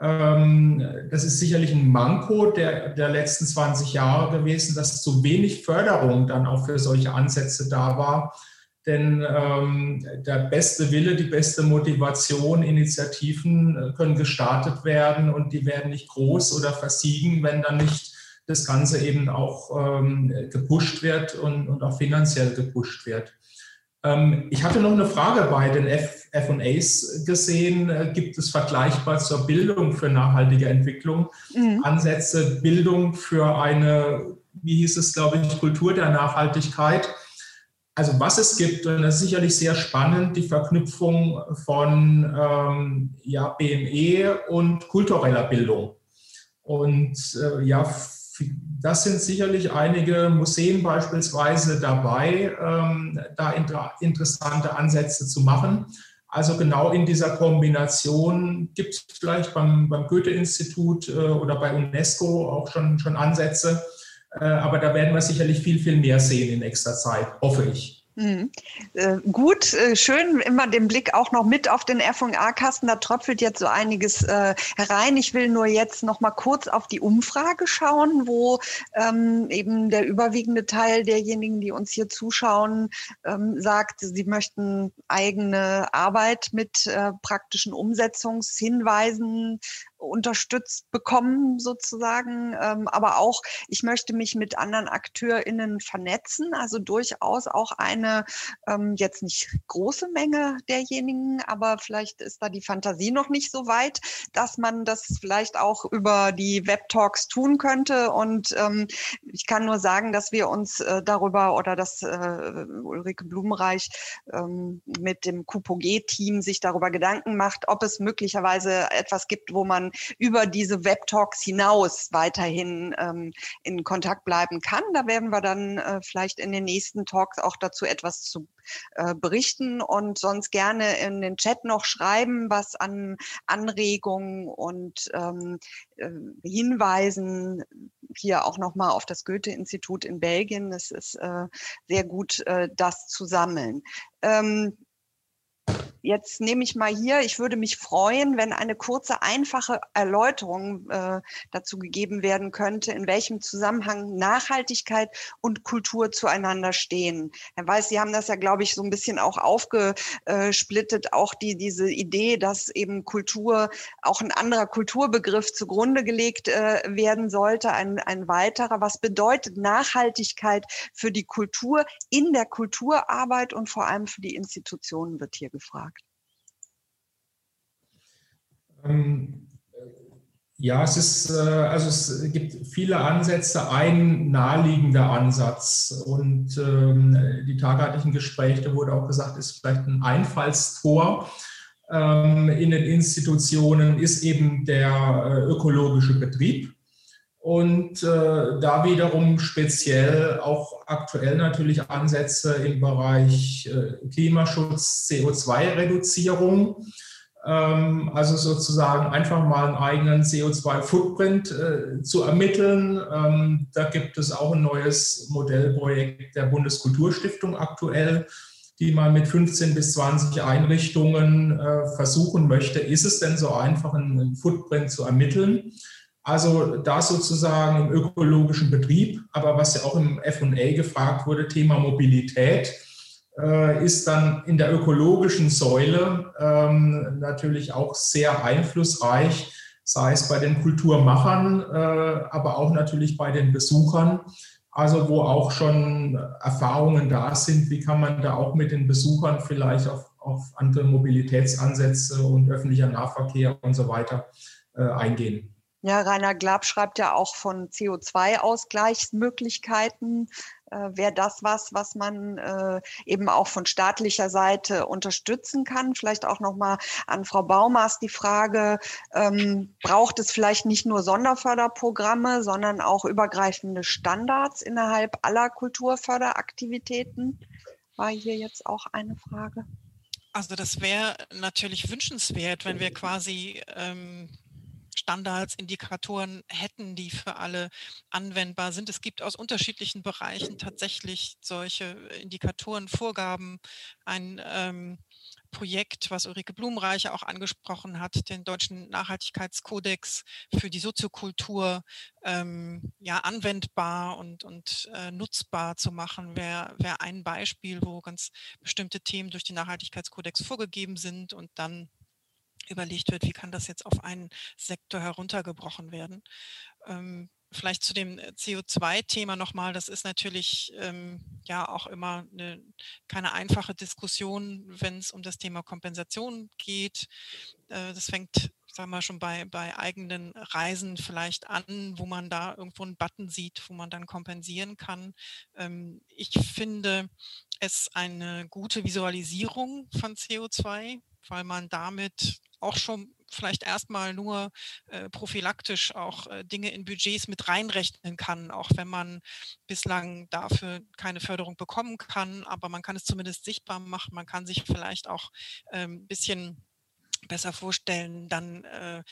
Ähm, das ist sicherlich ein Manko der, der letzten 20 Jahre gewesen, dass zu wenig Förderung dann auch für solche Ansätze da war. Denn ähm, der beste Wille, die beste Motivation, Initiativen äh, können gestartet werden und die werden nicht groß oder versiegen, wenn dann nicht das Ganze eben auch ähm, gepusht wird und, und auch finanziell gepusht wird. Ähm, ich hatte noch eine Frage bei den FAs gesehen. Äh, gibt es vergleichbar zur Bildung für nachhaltige Entwicklung mhm. Ansätze, Bildung für eine, wie hieß es, glaube ich, Kultur der Nachhaltigkeit? Also was es gibt, und das ist sicherlich sehr spannend, die Verknüpfung von ähm, ja, BME und kultureller Bildung. Und äh, ja, das sind sicherlich einige Museen beispielsweise dabei, ähm, da inter interessante Ansätze zu machen. Also genau in dieser Kombination gibt es vielleicht beim, beim Goethe-Institut äh, oder bei UNESCO auch schon, schon Ansätze. Äh, aber da werden wir sicherlich viel, viel mehr sehen in nächster Zeit, hoffe ich. Mhm. Äh, gut, äh, schön, immer den Blick auch noch mit auf den F&A-Kasten. Da tröpfelt jetzt so einiges äh, herein. Ich will nur jetzt noch mal kurz auf die Umfrage schauen, wo ähm, eben der überwiegende Teil derjenigen, die uns hier zuschauen, ähm, sagt, sie möchten eigene Arbeit mit äh, praktischen Umsetzungshinweisen unterstützt bekommen sozusagen. Ähm, aber auch, ich möchte mich mit anderen AkteurInnen vernetzen, also durchaus auch eine ähm, jetzt nicht große Menge derjenigen, aber vielleicht ist da die Fantasie noch nicht so weit, dass man das vielleicht auch über die Web-Talks tun könnte. Und ähm, ich kann nur sagen, dass wir uns äh, darüber oder dass äh, Ulrike Blumenreich ähm, mit dem QPOG-Team sich darüber Gedanken macht, ob es möglicherweise etwas gibt, wo man über diese Web-Talks hinaus weiterhin ähm, in Kontakt bleiben kann. Da werden wir dann äh, vielleicht in den nächsten Talks auch dazu etwas zu äh, berichten und sonst gerne in den Chat noch schreiben, was an Anregungen und ähm, äh, Hinweisen hier auch nochmal auf das Goethe-Institut in Belgien. Es ist äh, sehr gut, äh, das zu sammeln. Ähm, Jetzt nehme ich mal hier, ich würde mich freuen, wenn eine kurze, einfache Erläuterung äh, dazu gegeben werden könnte, in welchem Zusammenhang Nachhaltigkeit und Kultur zueinander stehen. Herr Weiß, Sie haben das ja, glaube ich, so ein bisschen auch aufgesplittet, auch die, diese Idee, dass eben Kultur, auch ein anderer Kulturbegriff zugrunde gelegt äh, werden sollte, ein, ein weiterer. Was bedeutet Nachhaltigkeit für die Kultur in der Kulturarbeit und vor allem für die Institutionen, wird hier gefragt. Ähm, ja, es ist, äh, also es gibt viele Ansätze. Ein naheliegender Ansatz und ähm, die tageheitlichen Gespräche, da wurde auch gesagt, ist vielleicht ein Einfallstor ähm, in den Institutionen, ist eben der äh, ökologische Betrieb. Und äh, da wiederum speziell auch aktuell natürlich Ansätze im Bereich äh, Klimaschutz, CO2-Reduzierung. Ähm, also sozusagen einfach mal einen eigenen CO2-Footprint äh, zu ermitteln. Ähm, da gibt es auch ein neues Modellprojekt der Bundeskulturstiftung aktuell, die mal mit 15 bis 20 Einrichtungen äh, versuchen möchte, ist es denn so einfach, einen Footprint zu ermitteln? Also da sozusagen im ökologischen Betrieb, aber was ja auch im FA gefragt wurde, Thema Mobilität äh, ist dann in der ökologischen Säule ähm, natürlich auch sehr einflussreich, sei es bei den Kulturmachern, äh, aber auch natürlich bei den Besuchern. Also wo auch schon Erfahrungen da sind, wie kann man da auch mit den Besuchern vielleicht auf, auf andere Mobilitätsansätze und öffentlicher Nahverkehr und so weiter äh, eingehen. Ja, Rainer Glab schreibt ja auch von CO2-Ausgleichsmöglichkeiten. Äh, Wäre das was, was man äh, eben auch von staatlicher Seite unterstützen kann? Vielleicht auch nochmal an Frau Baumaß die Frage, ähm, braucht es vielleicht nicht nur Sonderförderprogramme, sondern auch übergreifende Standards innerhalb aller Kulturförderaktivitäten? War hier jetzt auch eine Frage. Also das wäre natürlich wünschenswert, wenn wir quasi ähm, Standards, Indikatoren hätten, die für alle anwendbar sind. Es gibt aus unterschiedlichen Bereichen tatsächlich solche Indikatoren, Vorgaben, ein ähm, Projekt, was Ulrike Blumenreicher auch angesprochen hat, den deutschen Nachhaltigkeitskodex für die Soziokultur ähm, ja anwendbar und, und äh, nutzbar zu machen, wäre wär ein Beispiel, wo ganz bestimmte Themen durch den Nachhaltigkeitskodex vorgegeben sind und dann überlegt wird, wie kann das jetzt auf einen Sektor heruntergebrochen werden. Ähm, vielleicht zu dem äh, CO2-Thema nochmal. Das ist natürlich ähm, ja auch immer eine, keine einfache Diskussion, wenn es um das Thema Kompensation geht. Äh, das fängt, sagen wir schon bei, bei eigenen Reisen vielleicht an, wo man da irgendwo einen Button sieht, wo man dann kompensieren kann. Ähm, ich finde es eine gute Visualisierung von CO2, weil man damit auch schon vielleicht erstmal nur äh, prophylaktisch auch äh, Dinge in Budgets mit reinrechnen kann, auch wenn man bislang dafür keine Förderung bekommen kann. Aber man kann es zumindest sichtbar machen. Man kann sich vielleicht auch ein ähm, bisschen besser vorstellen, dann äh,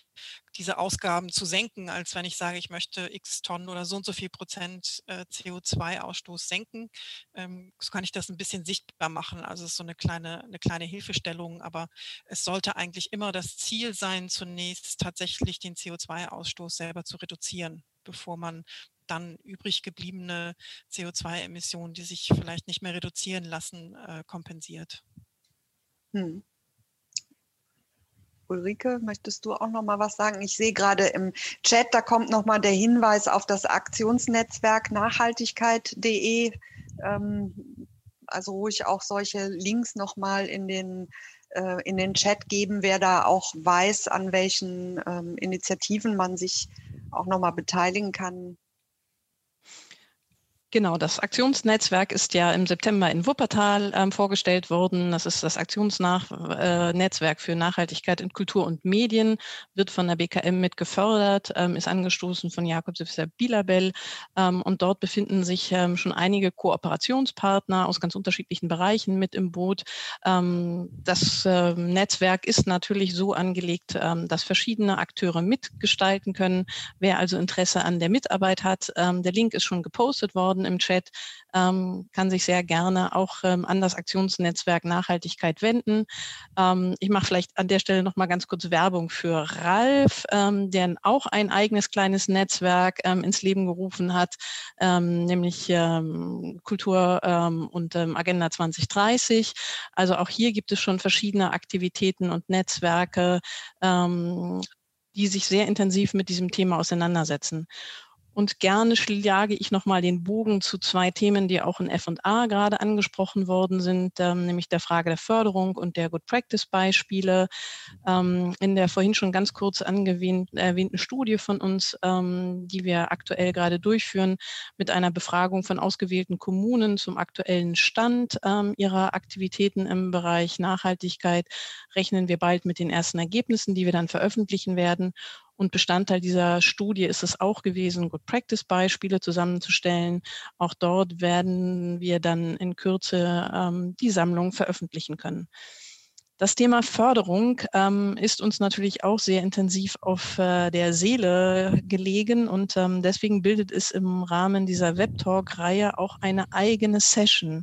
diese Ausgaben zu senken, als wenn ich sage, ich möchte x Tonnen oder so und so viel Prozent äh, CO2-Ausstoß senken. Ähm, so kann ich das ein bisschen sichtbar machen. Also es ist so eine kleine, eine kleine Hilfestellung, aber es sollte eigentlich immer das Ziel sein, zunächst tatsächlich den CO2-Ausstoß selber zu reduzieren, bevor man dann übrig gebliebene CO2-Emissionen, die sich vielleicht nicht mehr reduzieren lassen, äh, kompensiert. Hm. Ulrike, möchtest du auch noch mal was sagen? Ich sehe gerade im Chat, da kommt noch mal der Hinweis auf das Aktionsnetzwerk nachhaltigkeit.de. Ähm, also ruhig auch solche Links noch mal in den äh, in den Chat geben, wer da auch weiß, an welchen ähm, Initiativen man sich auch noch mal beteiligen kann. Genau, das Aktionsnetzwerk ist ja im September in Wuppertal ähm, vorgestellt worden. Das ist das Aktionsnetzwerk äh, für Nachhaltigkeit in Kultur und Medien, wird von der BKM mit gefördert, ähm, ist angestoßen von Jakob Sifser Bilabel. Ähm, und dort befinden sich ähm, schon einige Kooperationspartner aus ganz unterschiedlichen Bereichen mit im Boot. Ähm, das äh, Netzwerk ist natürlich so angelegt, ähm, dass verschiedene Akteure mitgestalten können. Wer also Interesse an der Mitarbeit hat, der Link ist schon gepostet worden im Chat, ähm, kann sich sehr gerne auch ähm, an das Aktionsnetzwerk Nachhaltigkeit wenden. Ähm, ich mache vielleicht an der Stelle noch mal ganz kurz Werbung für Ralf, ähm, der auch ein eigenes kleines Netzwerk ähm, ins Leben gerufen hat, ähm, nämlich Kultur und Agenda 2030. Also auch hier gibt es schon verschiedene Aktivitäten und Netzwerke, die sich sehr intensiv mit diesem Thema auseinandersetzen. Und gerne schlage ich nochmal den Bogen zu zwei Themen, die auch in F&A gerade angesprochen worden sind, ähm, nämlich der Frage der Förderung und der Good Practice Beispiele. Ähm, in der vorhin schon ganz kurz erwähnten Studie von uns, ähm, die wir aktuell gerade durchführen, mit einer Befragung von ausgewählten Kommunen zum aktuellen Stand ähm, ihrer Aktivitäten im Bereich Nachhaltigkeit, rechnen wir bald mit den ersten Ergebnissen, die wir dann veröffentlichen werden. Und Bestandteil dieser Studie ist es auch gewesen, Good Practice Beispiele zusammenzustellen. Auch dort werden wir dann in Kürze ähm, die Sammlung veröffentlichen können. Das Thema Förderung ähm, ist uns natürlich auch sehr intensiv auf äh, der Seele gelegen und ähm, deswegen bildet es im Rahmen dieser Webtalk-Reihe auch eine eigene Session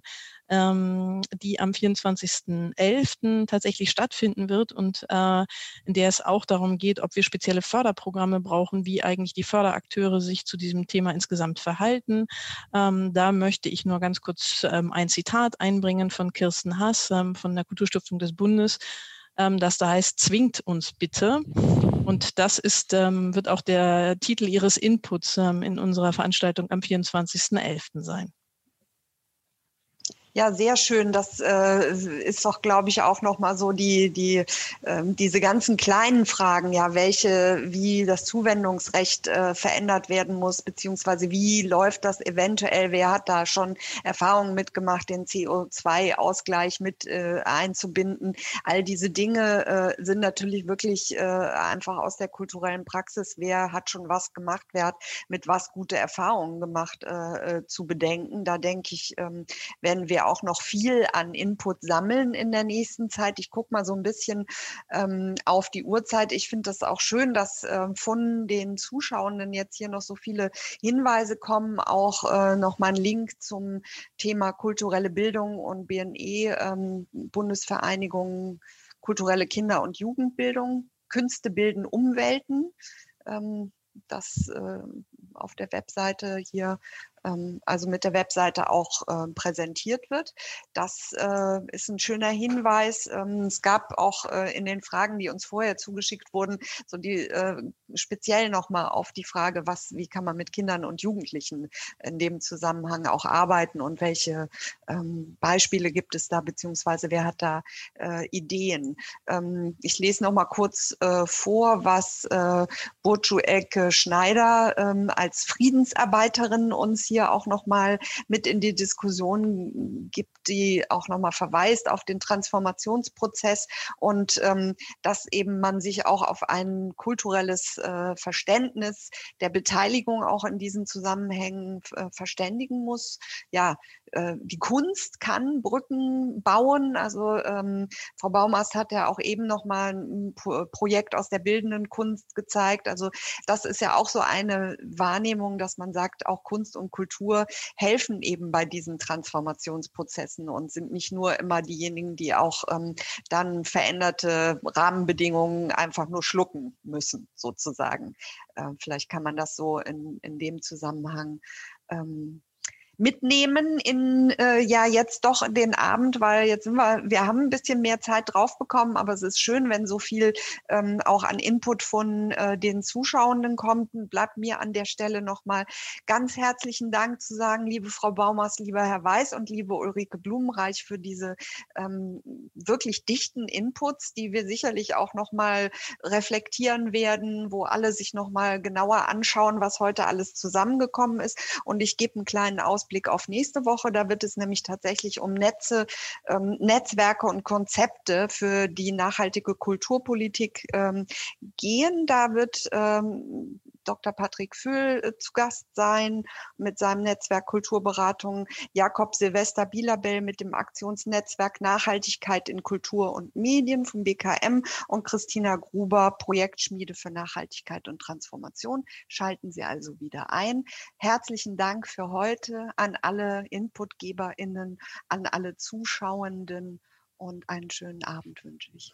ähm, die am 24.11. tatsächlich stattfinden wird und äh, in der es auch darum geht, ob wir spezielle Förderprogramme brauchen, wie eigentlich die Förderakteure sich zu diesem Thema insgesamt verhalten. Ähm, da möchte ich nur ganz kurz ähm, ein Zitat einbringen von Kirsten Haas ähm, von der Kulturstiftung des Bundes ähm, das da heißt, zwingt uns bitte. Und das ist, ähm, wird auch der Titel Ihres Inputs ähm, in unserer Veranstaltung am 24.11. sein. Ja, sehr schön. Das äh, ist doch, glaube ich, auch nochmal so die, die, äh, diese ganzen kleinen Fragen, ja, welche, wie das Zuwendungsrecht äh, verändert werden muss, beziehungsweise wie läuft das eventuell, wer hat da schon Erfahrungen mitgemacht, den CO2-Ausgleich mit äh, einzubinden. All diese Dinge äh, sind natürlich wirklich äh, einfach aus der kulturellen Praxis, wer hat schon was gemacht, wer hat mit was gute Erfahrungen gemacht, äh, äh zu bedenken. Da denke ich, ähm, werden wir wir auch noch viel an Input sammeln in der nächsten Zeit. Ich gucke mal so ein bisschen ähm, auf die Uhrzeit. Ich finde das auch schön, dass äh, von den Zuschauenden jetzt hier noch so viele Hinweise kommen. Auch äh, noch mal ein Link zum Thema kulturelle Bildung und BNE, ähm, Bundesvereinigung kulturelle Kinder- und Jugendbildung. Künste bilden Umwelten. Ähm, das äh, auf der Webseite hier also mit der Webseite auch äh, präsentiert wird. Das äh, ist ein schöner Hinweis. Ähm, es gab auch äh, in den Fragen, die uns vorher zugeschickt wurden, so die speziell nochmal auf die Frage, was, wie kann man mit Kindern und Jugendlichen in dem Zusammenhang auch arbeiten und welche ähm, Beispiele gibt es da, beziehungsweise wer hat da Ideen. ich lese nochmal kurz vor, was Burcu Ecke Schneider als Friedensarbeiterin uns hier auch nochmal mit in die Diskussion gibt, die auch nochmal verweist auf den Transformationsprozess und ähm, dass eben man sich auch auf ein kulturelles äh, Verständnis der Beteiligung auch in diesen Zusammenhängen äh, verständigen muss. Ja, äh, die Kunst kann Brücken bauen. Also ähm, Frau Baumast hat ja auch eben noch mal ein Projekt aus der bildenden Kunst gezeigt. Also das ist ja auch so eine Wahrnehmung, dass man sagt, auch Kunst und Kultur helfen eben bei diesen Transformationsprozessen und sind nicht nur immer diejenigen, die auch ähm, dann veränderte Rahmenbedingungen einfach nur schlucken müssen, sozusagen. Äh, vielleicht kann man das so in, in dem Zusammenhang ähm, mitnehmen in äh, ja jetzt doch den Abend, weil jetzt sind wir, wir haben ein bisschen mehr Zeit drauf bekommen, aber es ist schön, wenn so viel ähm, auch an Input von äh, den Zuschauenden kommt. Bleibt mir an der Stelle nochmal ganz herzlichen Dank zu sagen, liebe Frau Baumers, lieber Herr Weiß und liebe Ulrike Blumenreich für diese ähm, wirklich dichten Inputs, die wir sicherlich auch nochmal reflektieren werden, wo alle sich nochmal genauer anschauen, was heute alles zusammengekommen ist. Und ich gebe einen kleinen Ausblick Ausblick auf nächste Woche. Da wird es nämlich tatsächlich um Netze, ähm, Netzwerke und Konzepte für die nachhaltige Kulturpolitik ähm, gehen. Da wird ähm, Dr. Patrick Füll äh, zu Gast sein mit seinem Netzwerk Kulturberatung, Jakob Silvester Bielabell mit dem Aktionsnetzwerk Nachhaltigkeit in Kultur und Medien vom BKM und Christina Gruber, Projektschmiede für Nachhaltigkeit und Transformation. Schalten Sie also wieder ein. Herzlichen Dank für heute an alle InputgeberInnen, an alle Zuschauenden und einen schönen Abend wünsche ich.